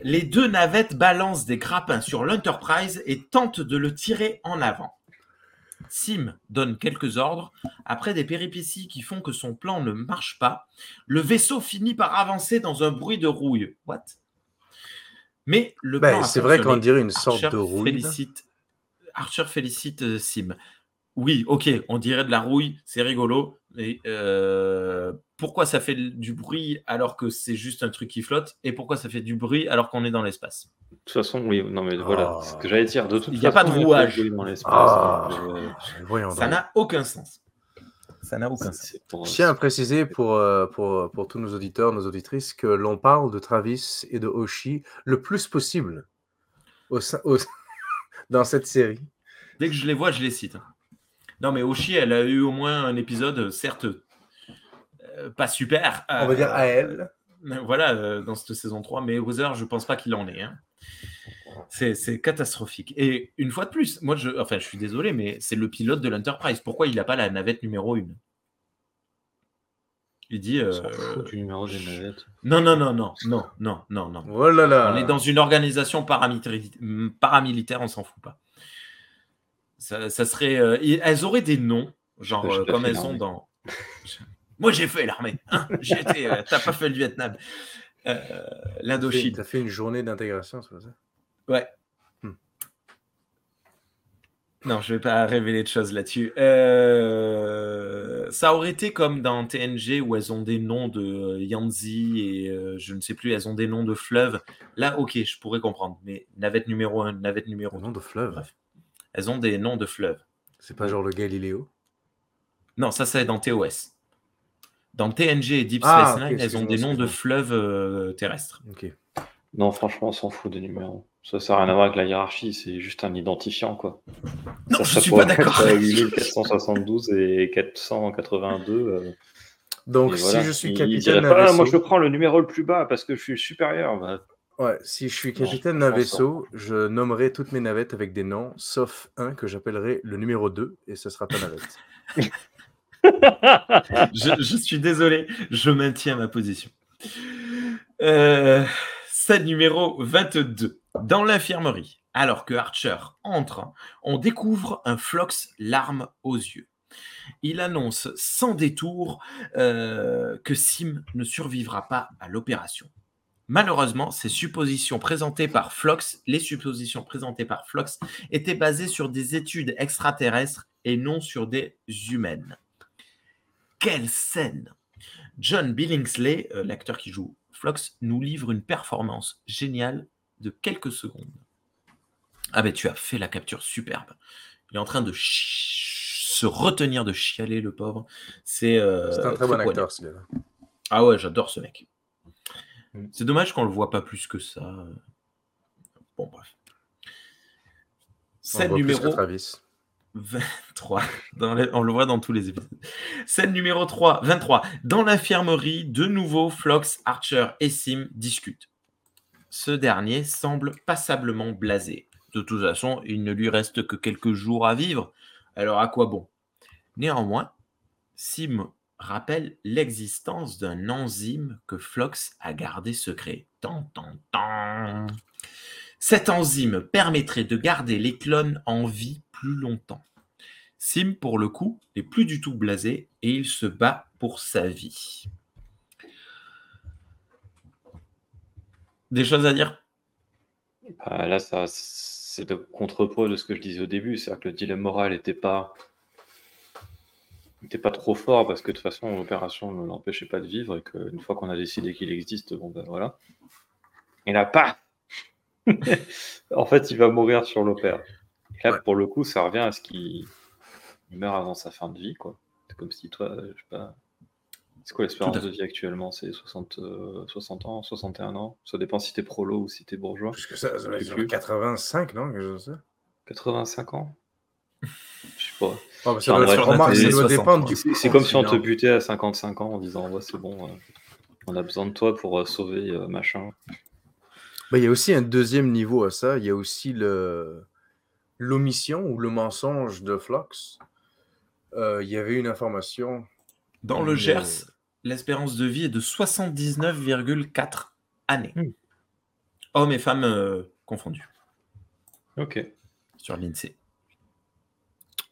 Les deux navettes balancent des grappins sur l'Enterprise et tentent de le tirer en avant. Sim donne quelques ordres. Après des péripéties qui font que son plan ne marche pas, le vaisseau finit par avancer dans un bruit de rouille. What? Mais le Ben, c'est vrai qu'on dirait une sorte Archer de rouille. Félicite, Archer félicite euh, Sim. Oui, ok, on dirait de la rouille, c'est rigolo. Mais euh, pourquoi ça fait du bruit alors que c'est juste un truc qui flotte Et pourquoi ça fait du bruit alors qu'on est dans l'espace? De toute façon, oui, non, mais voilà, Ah. ce que j'allais dire. De toute Il y a façon, pas de rouage. dans l'espace. Ah. euh, Voyons Ça n'a aucun sens. Ça n'a aucun sens. pour- Je tiens à préciser pour, euh, pour, pour tous nos auditeurs, nos auditrices, que l'on parle de Travis et de Hoshi le plus possible au sein- au- dans cette série. Dès que je les vois, je les cite. Non, mais Oshi, elle a eu au moins un épisode, certes, euh, pas super. On va dire à elle. Euh, Voilà, euh, dans cette saison 3, mais Weather, je pense pas qu'il en est. hein. C'est c'est catastrophique. Et une fois de plus, moi, je, enfin, je suis désolé, mais c'est le pilote de l'Enterprise. Pourquoi il n'a pas la navette numéro 1 Il dit. Euh, s'en fout du numéro des navettes. non, non, non, non, non, non, non, non. Oh là là. On est dans une organisation paramilitaire, paramilitaire on s'en fout pas. Ça, ça serait, euh, elles auraient des noms, genre euh, comme elles sont dans. Moi j'ai fait l'armée. hein. T'as pas fait le Vietnam. Euh, L'Indochine. fait une journée d'intégration, c'est pas ça? Ouais. Non, je vais pas révéler de choses là-dessus. Euh, Ça aurait été comme dans TNG où elles ont des noms de euh, Yanzi et euh, je ne sais plus, elles ont des noms de fleuves. Là, ok, je pourrais comprendre. Mais navette numéro 1, navette numéro Au 2. nom de fleuve. Bref. Elles ont des noms de fleuves. C'est pas genre le Galiléo. Non, ça, c'est dans TOS. Dans TNG et Deep Ah, Space Nine, elles ont des noms de fleuves euh, terrestres. Ok. Non, franchement, on s'en fout des numéros. Ça sert à rien à voir avec la hiérarchie, c'est juste un identifiant, quoi. Non, Ça, je ça suis pourrait pas d'accord. être, 8472 et 482. euh, Donc, et si voilà. je suis capitaine d'un vaisseau, moi je prends le numéro le plus bas parce que je suis supérieur. Bah, ouais, si je suis capitaine d'un vaisseau, je nommerai toutes mes navettes avec des noms, sauf un que j'appellerai le numéro 2, et ce sera ta navette. je, je suis désolé, je maintiens ma position. Euh, scène numéro 22. Dans l'infirmerie, alors que Archer entre, on découvre un Flox larme aux yeux. Il annonce sans détour euh, que Sim ne survivra pas à l'opération. Malheureusement, ces suppositions présentées par Flox, les suppositions présentées par Flox étaient basées sur des études extraterrestres et non sur des humaines. Quelle scène John Billingsley, euh, l'acteur qui joue Flox, nous livre une performance géniale de quelques secondes. Ah ben tu as fait la capture superbe. Il est en train de se retenir de chialer, le pauvre. C'est euh, un très bon acteur, ce gars-là. Ah ouais, j'adore ce mec. Mm. C'est dommage qu'on le voit pas plus que ça. Bon bref. Scène numéro Travis. 23. Dans les- on le voit dans tous les épisodes. Scène numéro 3, 23. Dans l'infirmerie, de nouveau, Flox, Archer et Sim discutent. Ce dernier semble passablement blasé. De toute façon, il ne lui reste que quelques jours à vivre. Alors à quoi bon? Néanmoins, Sim rappelle l'existence d'un enzyme que Flox a gardé secret. Tan, tan, tan. Cette enzyme permettrait de garder les clones en vie plus longtemps. Sim, pour le coup, n'est plus du tout blasé et il se bat pour sa vie. Des choses à dire? Bah, là, ça, c'est le contre-pot de ce que je disais au début. C'est-à-dire que le dilemme moral n'était pas, était pas trop fort parce que de toute façon, l'opération ne l'empêchait pas de vivre et qu'une fois qu'on a décidé qu'il existe, bon ben voilà. Et là, pas En fait, il va mourir sur l'opère. Là, pour le coup, ça revient à ce qu'il il meurt avant sa fin de vie, quoi. C'est comme si toi, je sais pas. C'est quoi l'espérance de vie actuellement? C'est 60, euh, 60 ans, 61 ans? Ça dépend si t'es prolo ou si t'es bourgeois. Plus que ça, ça doit être Plus genre vieux. 85, non? Quelque chose comme ça 85 ans? Je sais pas. Oh, bah, ça Enfin, doit, bref, remarque, on a ça fait doit 60, dépendre du C'est comme si on te butait à 55 ans en disant ouais, c'est bon. euh. On a besoin de toi pour euh, sauver euh, machin. Bah, il y a aussi un deuxième niveau à ça. Il y a aussi le l'omission ou le mensonge de Flux. Euh, il y avait une information. Dans le Gers, l'espérance de vie est de 79,4 années. Hmm. Hommes et femmes euh, confondus Ok. sur l'INSEE.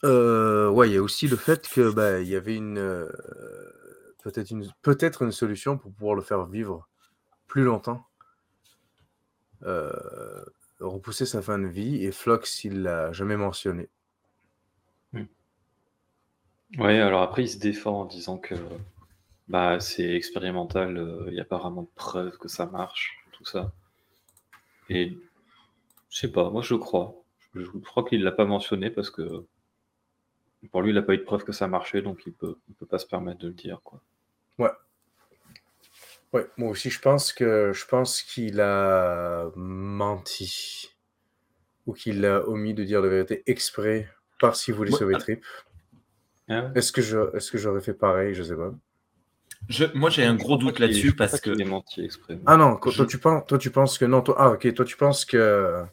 Euh, ouais, il y a aussi le fait que bah, il y avait une euh, peut-être une peut-être une solution pour pouvoir le faire vivre plus longtemps. Euh, repousser sa fin de vie et Flux il l'a jamais mentionné. Ouais, alors après, il se défend en disant que bah, c'est expérimental, euh, il n'y a pas vraiment de preuves que ça marche, tout ça. Et je sais pas, moi je crois. Je, je crois qu'il l'a pas mentionné parce que pour lui, il n'a pas eu de preuve que ça marchait, donc il peut, il peut pas se permettre de le dire, quoi. Ouais. Ouais, moi aussi je pense que je pense qu'il a menti ou qu'il a omis de dire la vérité exprès parce qu'il voulait Ouais, sauver ah. Trip. Ah ouais Est-ce que je est-ce que j'aurais fait pareil, je sais pas. Je- moi, j'ai un gros doute là-dessus parce que menti exprès. Ah non, toi, Je- toi, tu penses toi tu penses que non, toi ah OK, toi tu penses que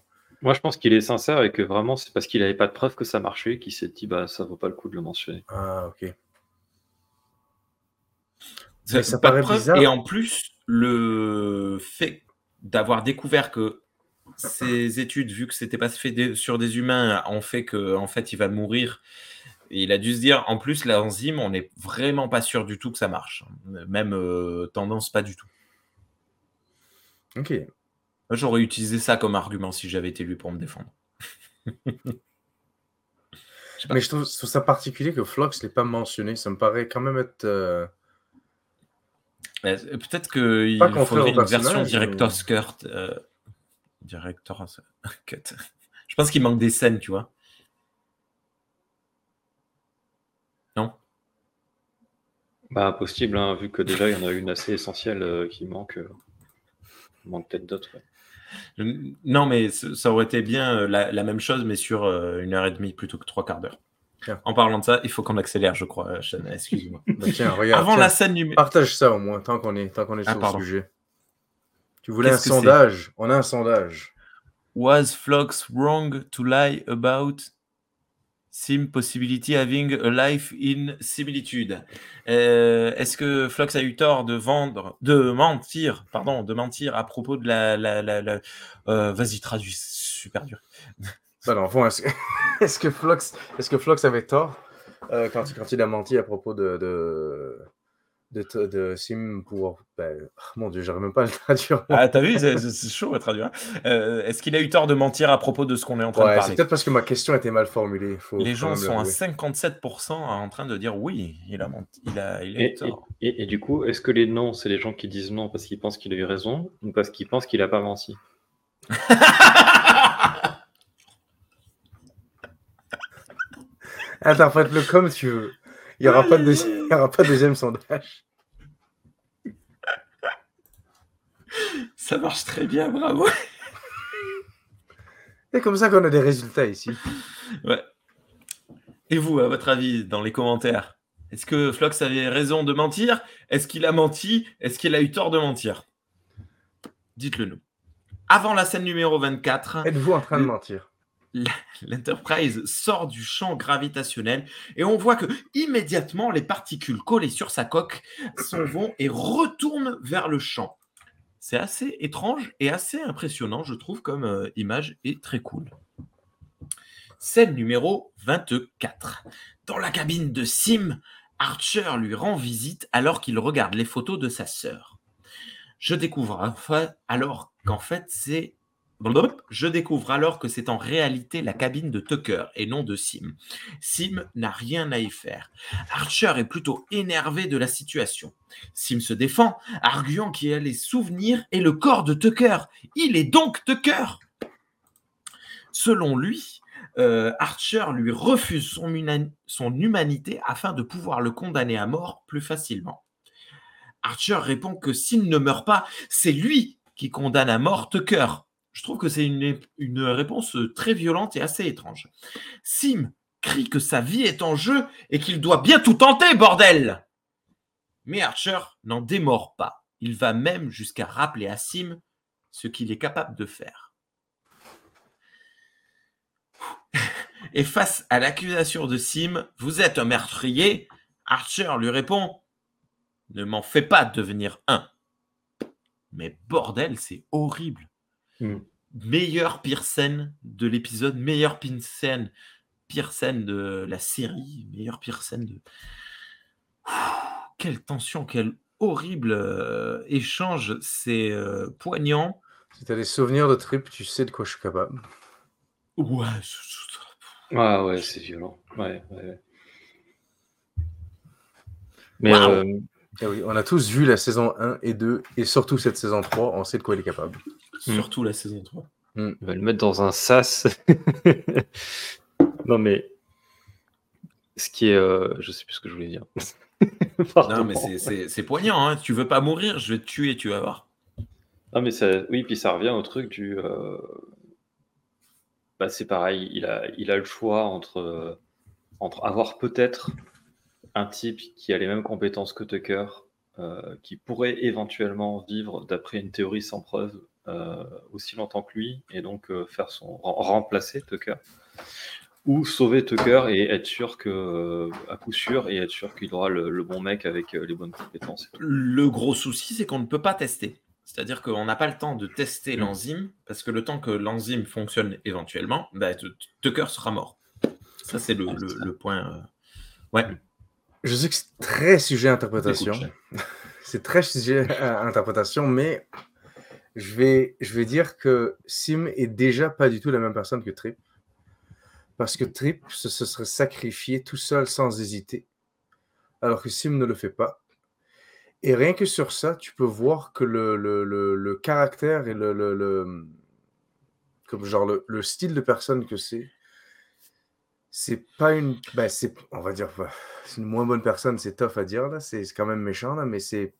Moi, je pense qu'il est sincère et que vraiment, c'est parce qu'il n'avait pas de preuve que ça marchait qu'il s'est dit, bah, ça vaut pas le coup de le mentionner. ah OK. Ça- ça pas de paraît preuve. bizarre. Et en plus, le fait d'avoir découvert que ces études, vu que c'était pas fait sur des humains, ont fait que en fait il va mourir. Il a dû se dire, en plus, l'enzyme, on n'est vraiment pas sûr du tout que ça marche. Même euh, tendance, pas du tout. OK. J'aurais utilisé ça comme argument si j'avais été lui pour me défendre. Je. Mais je trouve, je trouve ça particulier que Flux l'ait pas mentionné, ça me paraît quand même être euh, Euh, Peut-être qu'il faudrait au une version Director's Cut. euh, Director's Cut. Je pense qu'il manque des scènes, tu vois. Non Bah, possible, hein, vu que déjà, il y en a une assez essentielle euh, qui manque. euh, Il manque peut-être d'autres. ouais. Non, mais ça aurait été bien euh, la, la même chose, mais sur euh, une heure et demie plutôt que trois quarts d'heure. Tiens. En parlant de ça, il faut qu'on accélère, je crois, Shanna, excuse-moi. bah, tiens, regarde. Avant tiens, la scène numéro. Partage ça au moins, tant qu'on est, tant qu'on est Ah, sur pardon. le sujet. Tu voulais un sondage? On a un sondage. Was Flux wrong to lie about sim possibility having a life in similitude Euh, Est-ce que Flux a eu tort de vendre, de mentir, pardon, de mentir à propos de la, la, la, la- euh, vas-y traduis, super dur. Bah, dans le fond, est-ce que, est-ce que Flux, est-ce que avait tort euh, quand, quand il a menti à propos de, de, de, de Sim pour. Ben, oh, mon Dieu, j'arrive même pas à le traduire. Ah, t'as vu, c'est chaud à traduire. hein. Euh, Est-ce qu'il a eu tort de mentir à propos de ce qu'on est en train de Ouais, c'est parler peut-être parce que ma question était mal formulée. Faut, Les gens sont à l'avouer. 57% en train de dire oui, il a menti, il a, il a eu Et, et, tort. et- et du coup, est-ce que les noms, c'est les gens qui disent non parce qu'ils pensent qu'il a eu raison ou parce qu'ils pensent qu'il a pas menti? Interprète-le comme tu veux. Il n'y aura, pas de deuxi- il y aura pas de deuxième sondage. Ça marche très bien, bravo. C'est comme ça qu'on a des résultats ici. Ouais. Et vous, à votre avis, dans les commentaires, est-ce que Flox avait raison de mentir? Est-ce qu'il a menti? Est-ce qu'il a eu tort de mentir? Dites-le nous. Avant la scène numéro 24, Êtes-vous en train de mentir? l'Enterprise sort du champ gravitationnel et on voit que immédiatement les particules collées sur sa coque s'en vont et retournent vers le champ. C'est assez étrange et assez impressionnant, je trouve, comme euh, image et très cool. Scène numéro 24. Dans la cabine de Sim, Archer lui rend visite alors qu'il regarde les photos de sa sœur. Je découvre enfin alors qu'en fait c'est je découvre alors que c'est en réalité la cabine de Tucker et non de Sim. Sim n'a rien à y faire. Archer est plutôt énervé de la situation. Sim se défend, arguant qu'il a les souvenirs et le corps de Tucker. Il est donc Tucker. Selon lui, euh, Archer lui refuse son, humanité afin de pouvoir le condamner à mort plus facilement. Archer répond que s'il ne meurt pas, c'est lui qui condamne à mort Tucker. Je trouve que c'est une, réponse très violente et assez étrange. Sim crie que sa vie est en jeu et qu'il doit bien tout tenter, bordel Mais Archer n'en démord pas. Il va même jusqu'à rappeler à Sim ce qu'il est capable de faire. Et face à l'accusation de Sim, vous êtes un meurtrier, Archer lui répond Ne m'en fais pas devenir un. Mais bordel, c'est horrible. Meilleure pire scène de l'épisode, meilleure pire scène, pire scène de la série, meilleure pire scène de. Ouh, quelle tension, quel horrible euh, échange, c'est euh, poignant. Si tu as des souvenirs de trip, tu sais de quoi je suis capable. Ouais, Ah ouais, c'est violent. Ouais, ouais. Mais Waouh. euh, Eh oui, on a tous vu la saison 1 et 2, et surtout cette saison 3, on sait de quoi il est capable. Surtout la saison 3. il va le mettre dans un sas. non mais ce qui est, euh, je sais plus ce que je voulais dire. Non, mais c'est- c'est c'est poignant. Hein. Tu veux pas mourir, je vais te tuer, tu vas voir. Non, mais ça, oui, puis ça revient au truc du. euh, Bah, c'est pareil, il a, il a le choix entre, euh, entre avoir peut-être un type qui a les mêmes compétences que Tucker, euh, qui pourrait éventuellement vivre d'après une théorie sans preuve aussi longtemps que lui, et donc euh, faire son rem- remplacer Tucker, ou sauver Tucker et être sûr que, euh, à coup sûr, et être sûr qu'il aura le, le bon mec avec euh, les bonnes compétences. Le gros souci, c'est qu'on ne peut pas tester. C'est-à-dire qu'on n'a pas le temps de tester Mm. l'enzyme, parce que le temps que l'enzyme fonctionne éventuellement, bah, Tucker sera mort. Ça, c'est le, le- le point. euh, Ouais. Je sais que c'est très sujet à interprétation. C'est très sujet à interprétation, mais je vais, je vais dire que Sim est déjà pas du tout la même personne que Trip. Parce que Trip se, se serait sacrifié tout seul sans hésiter, alors que Sim ne le fait pas. Et rien que sur ça, tu peux voir que le, le, le- caractère et le, comme genre le, le style de personne que c'est, c'est pas une, ben c'est, on va dire, c'est une moins bonne personne, c'est tough à dire là, c'est quand même méchant là, mais c'est,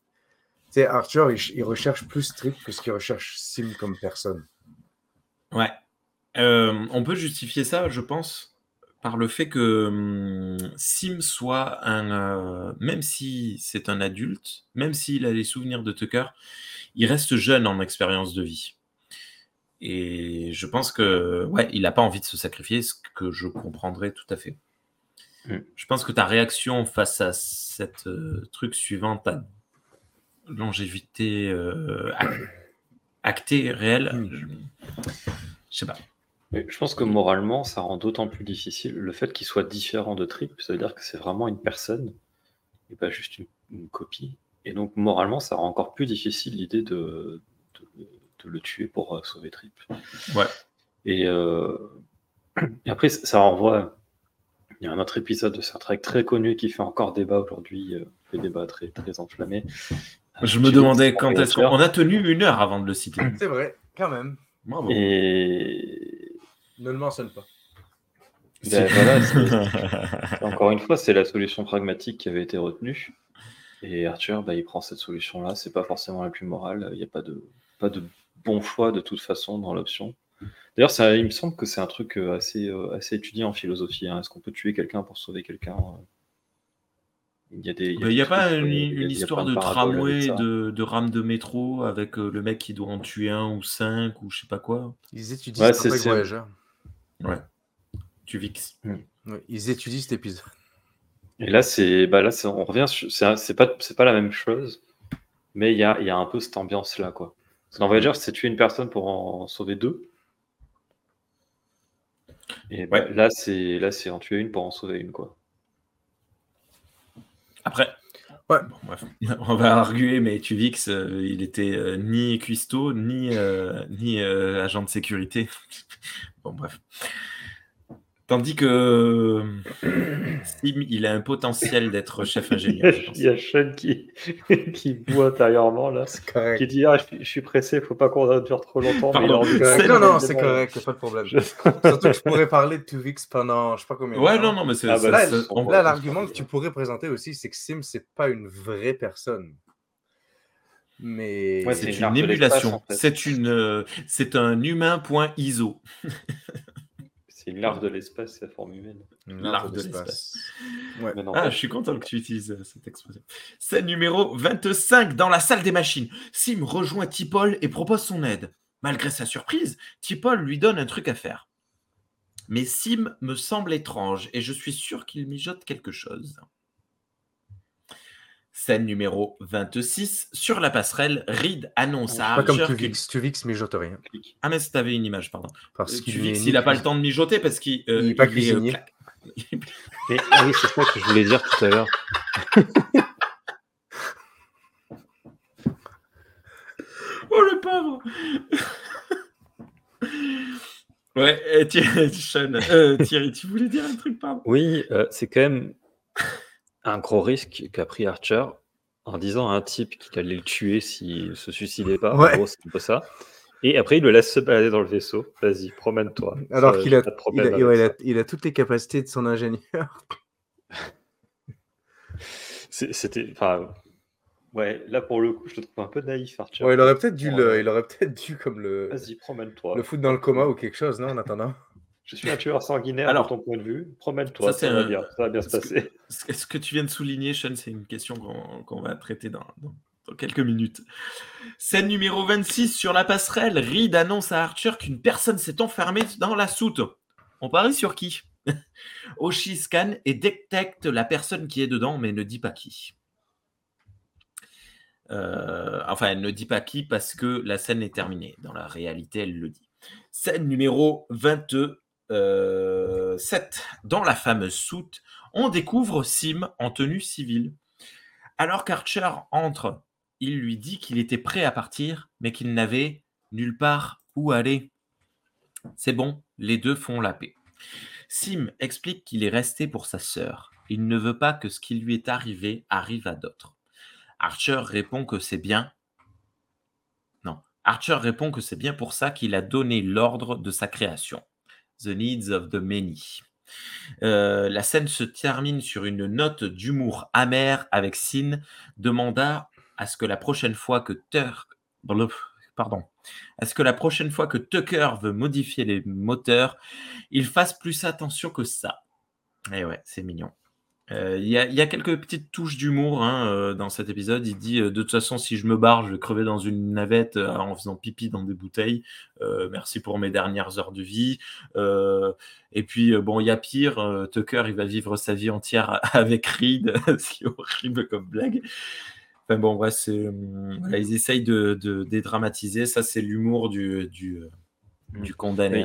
sais, Archer, il, ch- il recherche plus Trip que ce qu'il recherche Sim comme personne. Ouais. Euh, on peut justifier ça, je pense, par le fait que hum, Sim soit un. euh, même si c'est un adulte, même s'il a les souvenirs de Tucker, il reste jeune en expérience de vie. Et je pense que, ouais, il n'a pas envie de se sacrifier, ce que je comprendrais tout à fait. Mm. Je pense que ta réaction face à cette euh, truc suivant, ta longévité euh, ac- actée, réelle, je, je sais pas. Mais je pense que moralement, ça rend d'autant plus difficile le fait qu'il soit différent de Trip. Ça veut dire que c'est vraiment une personne et pas juste une, une copie. Et donc, moralement, ça rend encore plus difficile l'idée de, de, de le tuer pour euh, sauver Trip. Ouais. Et, euh, et après, ça renvoie. Il y a un autre épisode de Star Trek très connu qui fait encore débat aujourd'hui, euh, fait débat très, très enflammé. Je me demandais quand est-ce qu'on on a tenu une heure avant de le citer. C'est vrai, quand même. Bravo. Et Ne le mentionne pas. ben, voilà, Encore une fois, c'est la solution pragmatique qui avait été retenue. Et Arthur, bah, il prend cette solution-là. C'est pas forcément la plus morale. Il n'y a pas de, pas de bon choix de toute façon dans l'option. D'ailleurs, ça- il me semble que c'est un truc euh, assez, euh, assez étudié en philosophie. hein. Est-ce qu'on peut tuer quelqu'un pour sauver quelqu'un euh Il y a des. Il n'y a des pas une, il y a- il y a une histoire de tramway, de, de rame de métro avec euh, le mec qui doit en tuer un ou cinq ou je sais pas quoi. Ils étudient Ouais, c'est- Voyager. Tu vix. Ouais, ils étudient cet épisode. Et là, c'est, bah là, c'est- on revient, sur- c'est, pas, c'est pas la même chose, mais il y a, il y a un peu cette ambiance-là, quoi. Parce que Dans Voyager, c'est tuer une personne pour en sauver deux. Et bah, Ouais. là, c'est, là, c'est en tuer une pour en sauver une, quoi. Après, Ouais. bon, bref. on va arguer, mais Tuvix, euh, il était euh, ni cuistot, ni, euh, ni euh, agent de sécurité. bon, bref. Tandis que Sim, il a un potentiel d'être chef ingénieur. Il y a Sean qui, qui boit intérieurement, là, C'est correct. qui dit Ah, je, suis- je suis pressé, faut pas qu'on dure trop longtemps. mais il Non, non, c'est correct, pas de problème. Je- Surtout que je pourrais parler de Tuvix pendant je sais pas combien de Ouais, temps. non, non, mais c'est. Ah, bah, là, c'est- on- Là, l'argument que tu pourrais présenter aussi, c'est que Sim, c'est pas une vraie personne. Mais Ouais, c'est une une émulation. en fait. C'est une, euh, c'est un humain point ISO. C'est larve de l'espace, c'est la forme humaine. Larve de non, Ah, je suis content que tu utilises euh, cette expression. Scène numéro 25 dans la salle des machines. Sim rejoint Tipol et propose son aide. Malgré sa surprise, Tipol lui donne un truc à faire. Mais Sim me semble étrange et je suis sûr qu'il mijote quelque chose. Scène numéro 26. Sur la passerelle, Reed annonce à Pas comme Archer qu'une... Tuvix. Tuvix mijote rien. Ah mais si t'avais une image, pardon. Parce Euh, qu'il Tuvix, il n'a pas le temps de mijoter parce qu'il euh, Il est pas euh, cuisinier. Mais oui, c'est ça que je voulais dire tout à l'heure. Oh le pauvre Ouais, et Thierry, Sean, euh, Thierry, tu voulais dire un truc, pardon? Oui, euh, c'est quand même un gros risque qu'a pris Archer en disant à un type qu'il allait le tuer s'il se suicidait pas. Ouais. En gros, c'est un peu ça. Et après, il le laisse se balader dans le vaisseau. Vas-y, promène-toi. Alors qu'il a, il, a, avec ouais, il, ça. a, il a toutes les capacités de son ingénieur. C'était. Enfin. Ouais, là pour le coup, je te trouve un peu naïf, Archer. Ouais, il aurait peut-être dû, Ouais. le, il aurait peut-être dû comme le, Vas-y, promène-toi. le foutre dans le coma ou quelque chose, non, en attendant. Je suis un tueur sanguinaire Alors, de ton point de vue. Promène-toi, ça, ça, c'est va un- bien, ça va bien se que- passer. Ce que tu viens de souligner, Sean, c'est une question qu'on va traiter dans, dans- dans quelques minutes. Scène numéro 26 sur la passerelle. Reed annonce à Archer qu'une personne s'est enfermée dans la soute. On parie sur qui? Oshi scanne et détecte la personne qui est dedans, mais ne dit pas qui. Euh, enfin, elle ne dit pas qui parce que la scène est terminée. Dans la réalité, elle le dit. Scène numéro 27. Dans la fameuse soute, on découvre Sim en tenue civile. Alors qu'Archer entre, il lui dit qu'il était prêt à partir, mais qu'il n'avait nulle part où aller. C'est bon, les deux font la paix. Sim explique qu'il est resté pour sa sœur. Il ne veut pas que ce qui lui est arrivé arrive à d'autres. Archer répond que c'est bien. Non. Archer répond que c'est bien pour ça qu'il a donné l'ordre de sa création. The Needs of the Many. Euh, la scène se termine sur une note d'humour amer avec Sin demanda à ce que la prochaine fois que à ce que la prochaine fois que Tucker veut modifier les moteurs, il fasse plus attention que ça. Et ouais, c'est mignon. Euh, Il y, a- il y a quelques petites touches d'humour hein, euh, dans cet épisode. Il dit euh, de toute façon, si je me barre, je vais crever dans une navette en faisant pipi dans des bouteilles. Merci pour mes dernières heures de vie. Et puis, bon, il y a pire. Tucker, il va vivre sa vie entière avec Reed, ce qui est horrible comme blague. Enfin bon, ouais, voilà, ils essayent de, de dédramatiser. Ça, c'est l'humour du, du, du condamné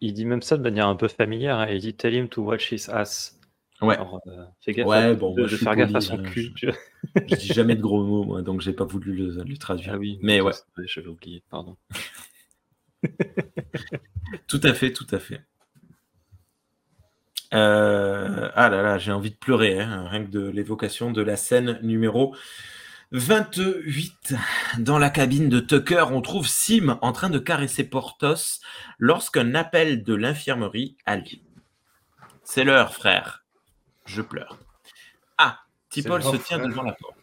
il dit même ça de manière un peu familière. hein. Il dit Tell him to watch his ass. Ouais. Alors, euh, fais gaffe Ouais, à- bon, de, de je suis faire gaffe à poli, son cul. je-. Je dis jamais de gros mots, moi, donc j'ai pas voulu le, le traduire. Ah oui, Mais ouais. j'avais oublié, pardon. Tout à fait, tout à fait. Euh, ah là là, j'ai envie de pleurer, hein, rien que de l'évocation de la scène numéro 28. Dans la cabine de Tucker, on trouve Sim en train de caresser Portos lorsqu'un appel de l'infirmerie a lieu. C'est l'heure, frère. Je pleure. Ah, Tipol se tient frère. devant la porte.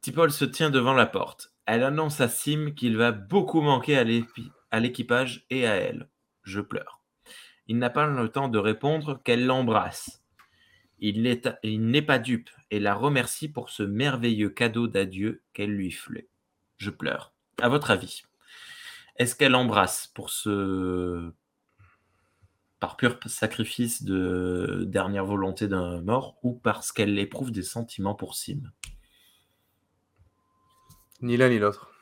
Tipol se tient devant la porte. Elle annonce à Sim qu'il va beaucoup manquer à l'équipage et à elle. Je pleure. Il n'a pas le temps de répondre qu'elle l'embrasse. Il n'est il n'est pas dupe et la remercie pour ce merveilleux cadeau d'adieu qu'elle lui fait. Je pleure. À votre avis, est-ce qu'elle embrasse pour ce par pur sacrifice de dernière volonté d'un mort ou parce qu'elle éprouve des sentiments pour Sim Ni l'un ni l'autre.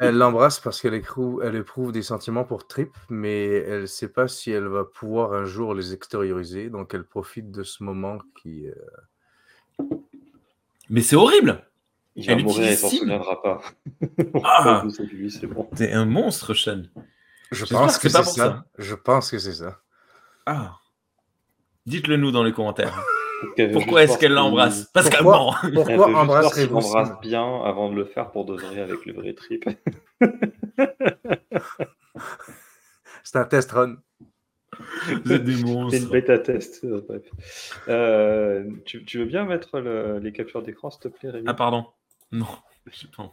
Elle l'embrasse parce qu'elle éprouve, elle éprouve des sentiments pour Trip, mais elle ne sait pas si elle va pouvoir un jour les extérioriser, donc elle profite de ce moment qui... euh, Mais c'est horrible Il va Elle mourir et s'en souviendra pas. Ah. T'es un monstre, Sean. Je pense que que c'est ça. ça. Je pense que c'est ça. Ah. Dites-le nous dans les commentaires. Pourquoi est-ce qu'elle l'embrasse Parce qu'elle Pourquoi ment. Pourquoi embrasserez-vous embrasse bien avant de le faire pour de vrai avec le vrai trip. C'est un test run. Vous êtes des C'est une bêta test. euh, bref. Euh, tu, tu veux bien mettre le- les captures d'écran, s'il te plaît, Rémi? Ah, pardon. Non. Je pense.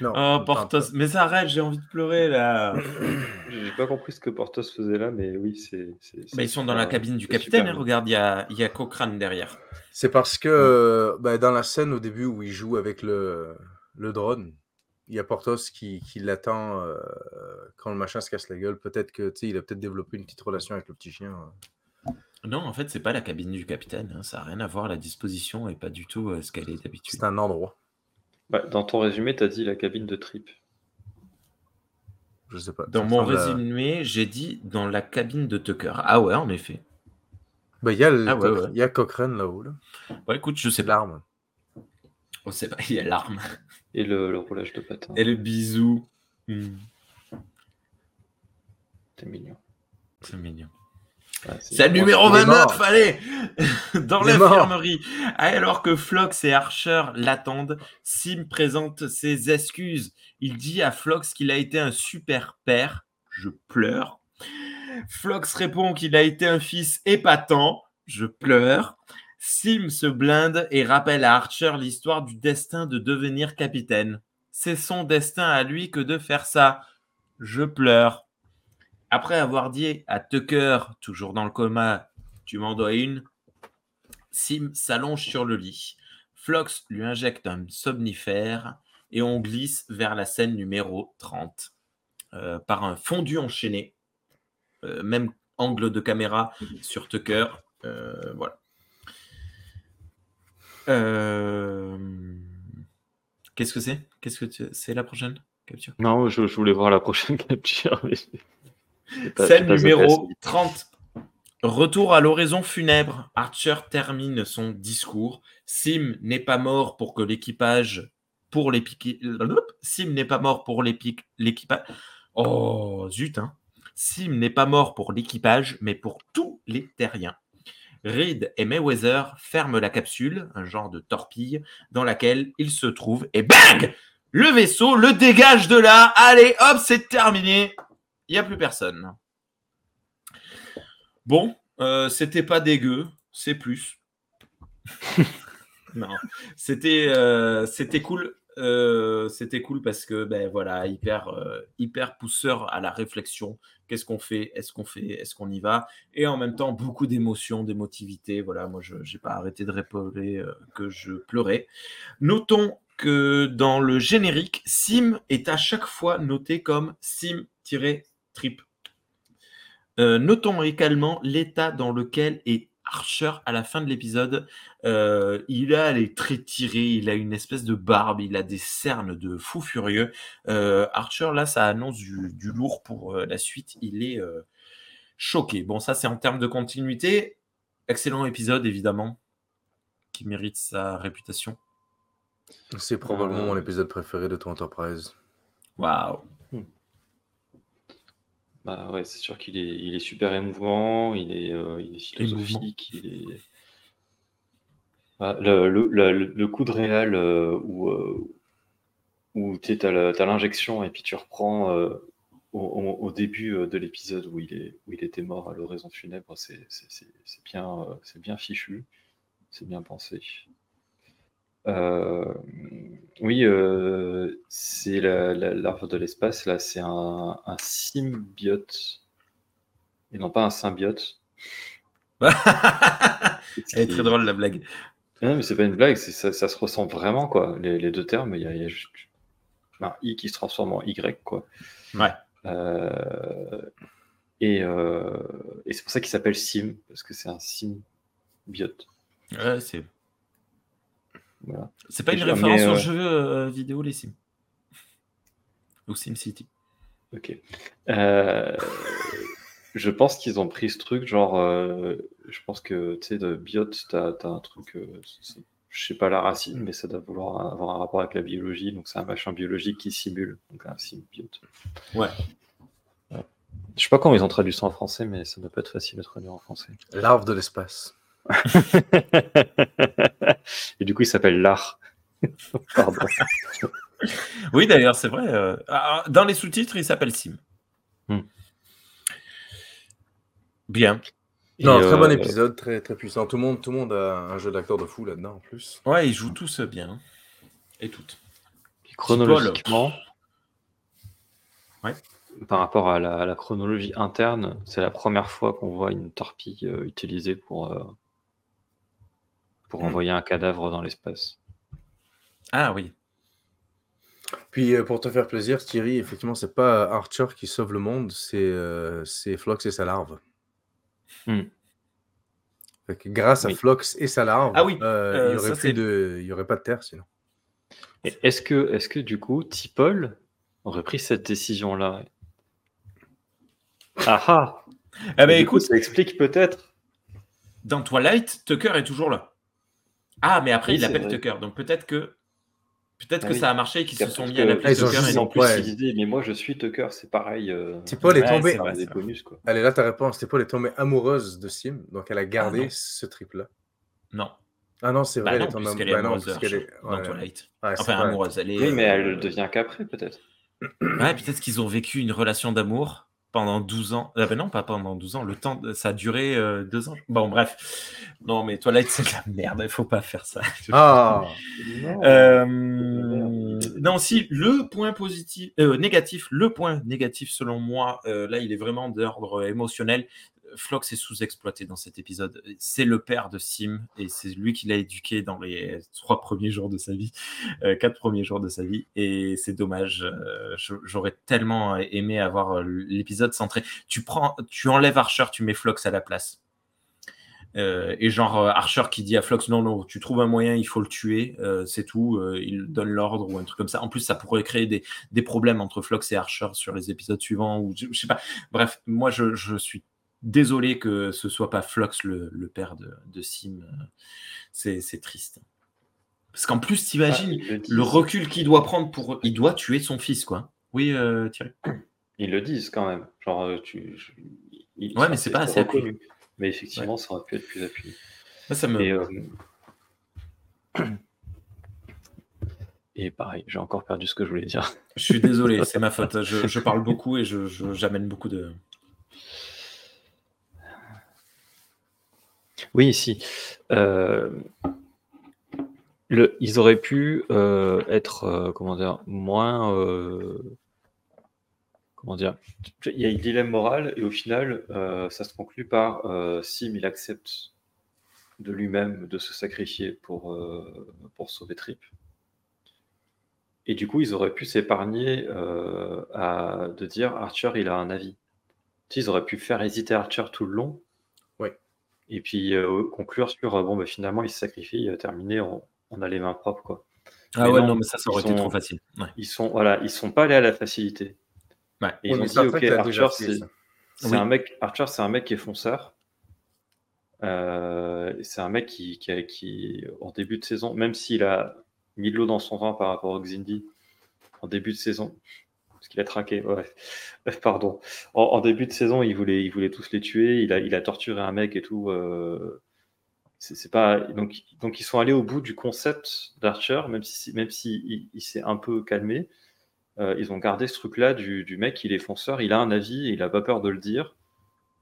non, Oh, Portos. Mais ça arrête, j'ai envie de pleurer là. J'ai pas compris ce que Portos faisait là, mais oui, c'est. c'est Bah, ils sont dans la cabine du capitaine. hein, regarde, il y a, y a Cochrane derrière. C'est parce que euh, ben, dans la scène au début où il joue avec le, le drone, il y a Portos qui, qui l'attend euh, quand le machin se casse la gueule. Peut-être que tu sais, il a peut-être développé une petite relation avec le petit chien. euh. Non, en fait, c'est pas la cabine du capitaine. hein, Ça n'a rien à voir. La disposition et pas du tout euh, ce qu'elle est d'habitude. C'est un endroit. Bah, dans ton résumé, t'as dit la cabine de trip. Je sais pas. Dans mon résumé, j'ai dit dans la cabine de Tucker. Ah ouais, en effet. Ben, il y Ah ouais, y a Cochrane là-haut. Là. Bon, écoute, je sais pas. L'arme. On sait pas. Il y a l'arme. Et le, le roulage de patin. Et le bisou. Hmm, C'est mignon. c'est mignon. Ouais, c'est- le numéro il est 29, mort. allez Dans l'infirmerie. Alors que Flox et Archer l'attendent, Sim présente ses excuses. Il dit à Flox qu'il a été un super père. Je pleure. Flox répond qu'il a été un fils épatant. Je pleure. Sim se blinde et rappelle à Archer l'histoire du destin de devenir capitaine. C'est son destin à lui que de faire ça. Je pleure. Après avoir dit à Tucker, toujours dans le coma, tu m'en dois une, Sim s'allonge sur le lit. Flox lui injecte un somnifère et on glisse vers la scène numéro 30 euh, par un fondu enchaîné. Euh, même angle de caméra sur Tucker. Euh, voilà. Euh, Qu'est-ce que c'est? Qu'est-ce que tu- c'est la prochaine capture? Non, je, je voulais voir la prochaine capture. mais Scène numéro assez vite. 30. Retour à l'horizon funèbre. Archer termine son discours. Sim n'est pas mort pour que l'équipage. Pour l'épique. Sim n'est pas mort pour l'équipage. Oh, zut, hein. Sim n'est pas mort pour l'équipage, mais pour tous les terriens. Reed et Mayweather ferment la capsule, un genre de torpille, dans laquelle ils se trouvent, et bang Le vaisseau le dégage de là. Allez, hop, c'est terminé. Il n'y a plus personne. Bon, euh, c'était pas dégueu, c'est plus. non, c'était euh, c'était cool. euh, c'était cool parce que ben voilà hyper hyper pousseur à la réflexion qu'est-ce qu'on fait? Est-ce qu'on fait? Est-ce qu'on y va? Et en même temps beaucoup d'émotions d'émotivité voilà moi je j'ai pas arrêté de répondre que je pleurais notons que dans le générique sim est à chaque fois noté comme sim-trip euh, notons également l'état dans lequel est Archer à la fin de l'épisode. Euh, il a les traits tirés, il a une espèce de barbe, il a des cernes de fou furieux. Euh, Archer, là, ça annonce du, du lourd pour euh, la suite. Il est euh, choqué. Bon, ça, c'est en termes de continuité. Excellent épisode, évidemment, qui mérite sa réputation. C'est probablement mon épisode préféré de ton Enterprise. Waouh! Bah ouais, c'est sûr qu'il est, il est super émouvant, il est, euh, il est philosophique, il est. Ah, le, le, le, le coup de réal euh, où, euh, où tu as l'injection et puis tu reprends au, au- au début de l'épisode où, il est- où il était mort à l'horizon funèbre, bien, c'est bien fichu, c'est bien pensé. Euh, oui, euh, c'est la, de l'espace, là, c'est un, un symbiote et non pas un symbiote. Elle est très drôle, la blague. Non, mais c'est pas une blague, ça, ça se ressent vraiment, quoi. Les, les deux termes, il y a, il y a juste un I qui se transforme en Y, quoi. Ouais. Euh, et, euh, et c'est pour ça qu'il s'appelle Sim, parce que c'est un symbiote. Ouais, c'est. Voilà. C'est pas une Mais, référence euh, au jeu euh, vidéo, les Sims. Ou SimCity. Ok. Euh, je pense qu'ils ont pris ce truc, genre, euh, je pense que, tu sais, de biote, t'as, t'as un truc, euh, je sais pas la racine, mais ça doit vouloir avoir un rapport avec la biologie, donc c'est un machin biologique qui simule, donc un symbiote. Ouais. Ouais. Je sais pas comment ils ont traduit ça en français, mais ça doit pas être facile à traduire en français. L'arbre de l'espace. Et du coup, il s'appelle l'art. Pardon. Oui, d'ailleurs, c'est vrai. euh, ah, Dans les sous-titres, il s'appelle Sim. Hmm. Bien. Et, Non, très bon euh, épisode, très, très puissant. Tout le monde, tout le monde a un jeu d'acteur de fou là-dedans en plus. Ouais, ils jouent tous bien. Et toutes. chronologiquement, Ouais. par rapport à la, à la chronologie interne, c'est la première fois qu'on voit une torpille euh, utilisée pour, euh, pour Hmm. envoyer un cadavre dans l'espace. Ah oui. Puis euh, pour te faire plaisir, Thierry, effectivement, c'est pas Archer qui sauve le monde, c'est euh, c'est Flox et sa larve. Fait que grâce à. Flox et sa larve, Ah oui, euh, euh, il y aurait ça, plus c'est- de, il y aurait pas de terre sinon. Est-ce que, est que du coup, T'Pol aurait pris cette décision-là? Ah ah Eh ben écoute, ça explique peut-être. dans Twilight, Tucker est toujours là. Ah, mais après, Oui, il appelle vrai. Tucker. Donc peut-être que peut-être Ah que oui. ça a marché et qu'ils se sont mis que- à l'appeler Ah, ils ont Tucker. en non plus, ouais. dit, mais moi je suis Tucker, c'est pareil. Euh, T'Pol est Ouais, tombé. c'est vrai. avoir des bonus quoi. Elle est là ta réponse. T'Pol est tombée amoureuse de Sim, donc elle a Ah, gardé ce trip-là. Non. Ah non, c'est vrai, Bah elle non, est tombée bah non, amoureuse de puisqu'elle est- dans ouais. Twilight. Ouais, c'est Enfin, vrai. amoureuse. Elle est, Oui, mais euh, elle le devient qu'après peut-être. Ouais, peut-être qu'ils ont vécu une relation d'amour pendant 12 ans. Ah ben non, pas pendant 12 ans. Le temps, ça a duré euh, deux ans. Bon, bref. Non, mais Twilight, c'est de la merde. Il faut pas faire ça. Ah, Euh, non, si le point positif, euh, négatif, le point négatif selon moi, euh, là, il est vraiment d'ordre émotionnel. Flox est sous-exploité dans cet épisode. C'est le père de Sim et c'est lui qui l'a éduqué dans les trois premiers jours de sa vie, euh, quatre premiers jours de sa vie. Et c'est dommage. euh, J'aurais tellement aimé avoir euh, l'épisode centré. Tu prends, tu enlèves Archer, tu mets Flox à la place. Et genre Archer qui dit à Flox non non tu trouves un moyen il faut le tuer c'est tout il donne l'ordre ou un truc comme ça en plus ça pourrait créer des, des problèmes entre Flox et Archer sur les épisodes suivants ou je sais pas bref moi je, je suis désolé que ce soit pas Flox le, le père de, de Sim c'est triste parce qu'en plus Ah, t'imagines ils le recul qu'il doit prendre pour il doit tuer son fils quoi oui euh, Thierry Ils le disent quand même. Genre, euh, tu. je- ils- Ouais, mais c'est pas assez reconnu. Mais effectivement, ça aurait pu être plus appuyé. Moi, ça me Et, euh, Et pareil, j'ai encore perdu ce que je voulais dire. je suis désolé c'est ma faute je, je parle beaucoup et je- j'amène beaucoup de Oui, si. Euh, ils auraient pu euh, être, moins. euh, comment dire Il y a un dilemme moral et au final, ça se conclut par Sim, il accepte de lui-même de se sacrifier pour, sauver Trip. Et du coup, ils auraient pu s'épargner de dire Archer, il a un avis. Ils auraient pu faire hésiter Archer tout le long. Et puis euh, conclure sur euh, bon, bah, finalement, il se sacrifie, euh, terminé, on, on a les mains propres. Quoi. ah Mais ouais non, non mais ça ça aurait ils été sont- trop facile ouais. Ils sont, voilà, ils sont pas allés à la facilité. Ouais. Et ils Oui, ont dit ok, Archer, c'est ça. c'est Oui. un mec, Archer, c'est un mec qui est fonceur. Euh, c'est un mec qui, qui, a- qui, en début de saison, même s'il a mis de l'eau dans son vin par rapport au Xindi, en début de saison, parce qu'il a traqué, ouais, pardon. En, début de saison, il voulait, tous les tuer, il a, torturé un mec et tout. euh, c'est pas donc, ils sont allés au bout du concept d'Archer, même si même il, s'est un peu calmé. euh, ils ont gardé ce truc-là du, mec, il est fonceur, il a un avis, il a pas peur de le dire,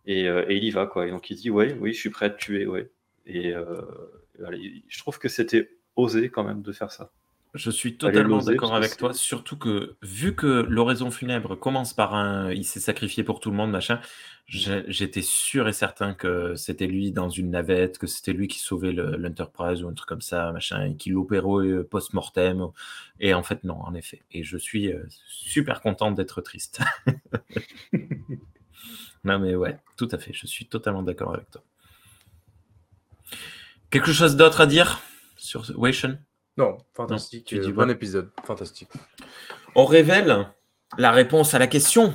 et, euh, il y va quoi. Et donc il dit ouais, oui, je suis prêt à te tuer, ouais. Et euh, je trouve que c'était osé quand même de faire ça. Je suis totalement d'accord avec toi, surtout que vu que l'oraison funèbre commence par un il s'est sacrifié pour tout le monde, machin, j'étais sûr et certain que c'était lui dans une navette, que c'était lui qui sauvait le- l'Enterprise ou un truc comme ça, machin, et qui l'opérait euh, post-mortem. Et en fait, non, en effet. Et je suis euh, super content d'être triste. non, mais ouais, tout à fait, je suis totalement d'accord avec toi. Quelque chose d'autre à dire sur Wation Non, fantastique. tu dis euh, bon épisode, fantastique. on révèle la réponse à la question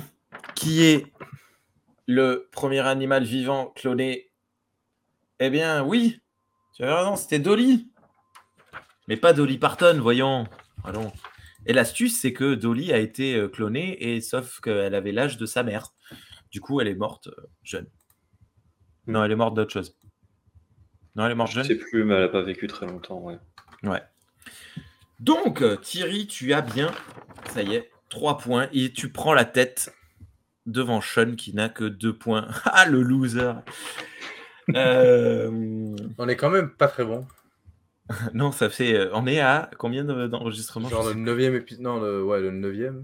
qui est le premier animal vivant cloné Eh bien, oui, tu as raison, c'était Dolly. Mais pas Dolly Parton, voyons. Allons. Et l'astuce, c'est que Dolly a été euh, clonée, et sauf qu'elle avait l'âge de sa mère. Du coup, elle est morte euh, jeune. Non, elle est morte d'autre chose. Non, elle est morte Je jeune. sais plus, mais elle a pas vécu très longtemps, ouais. Ouais. Donc, Thierry, tu as bien, ça y est, trois points et tu prends la tête devant Sean qui n'a que deux points. Ah, le loser Euh, On est quand même pas très bon. non, ça fait. euh, On est à combien de- d'enregistrements? Genre le sais neuvième épisode. Non, le... ouais, le.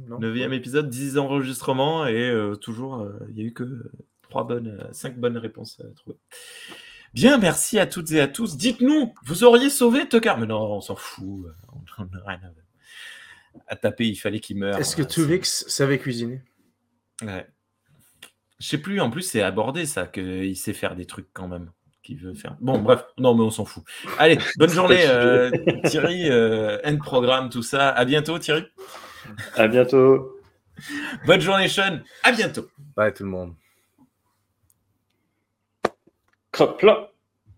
Non? Épisode, 10 enregistrements et euh, toujours, euh, il n'y a eu que trois bonnes, euh, cinq bonnes réponses à trouver. Bien, merci à toutes et à tous. Dites-nous, vous auriez sauvé Tucker Mais non, on s'en fout. euh, On n'a rien à, à taper, il fallait qu'il meure. Est-ce que Euh, Tuvix savait cuisiner? Ouais. Je sais plus, en plus, c'est abordé ça, qu'il sait faire des trucs quand même. Qu'il veut faire. Bon, bref, non, mais on s'en fout. Allez, bonne journée, euh, Thierry. Euh, end programme, tout ça. À bientôt, Thierry. À bientôt. Bonne journée, Sean. À bientôt. Bye tout le monde. Crop là.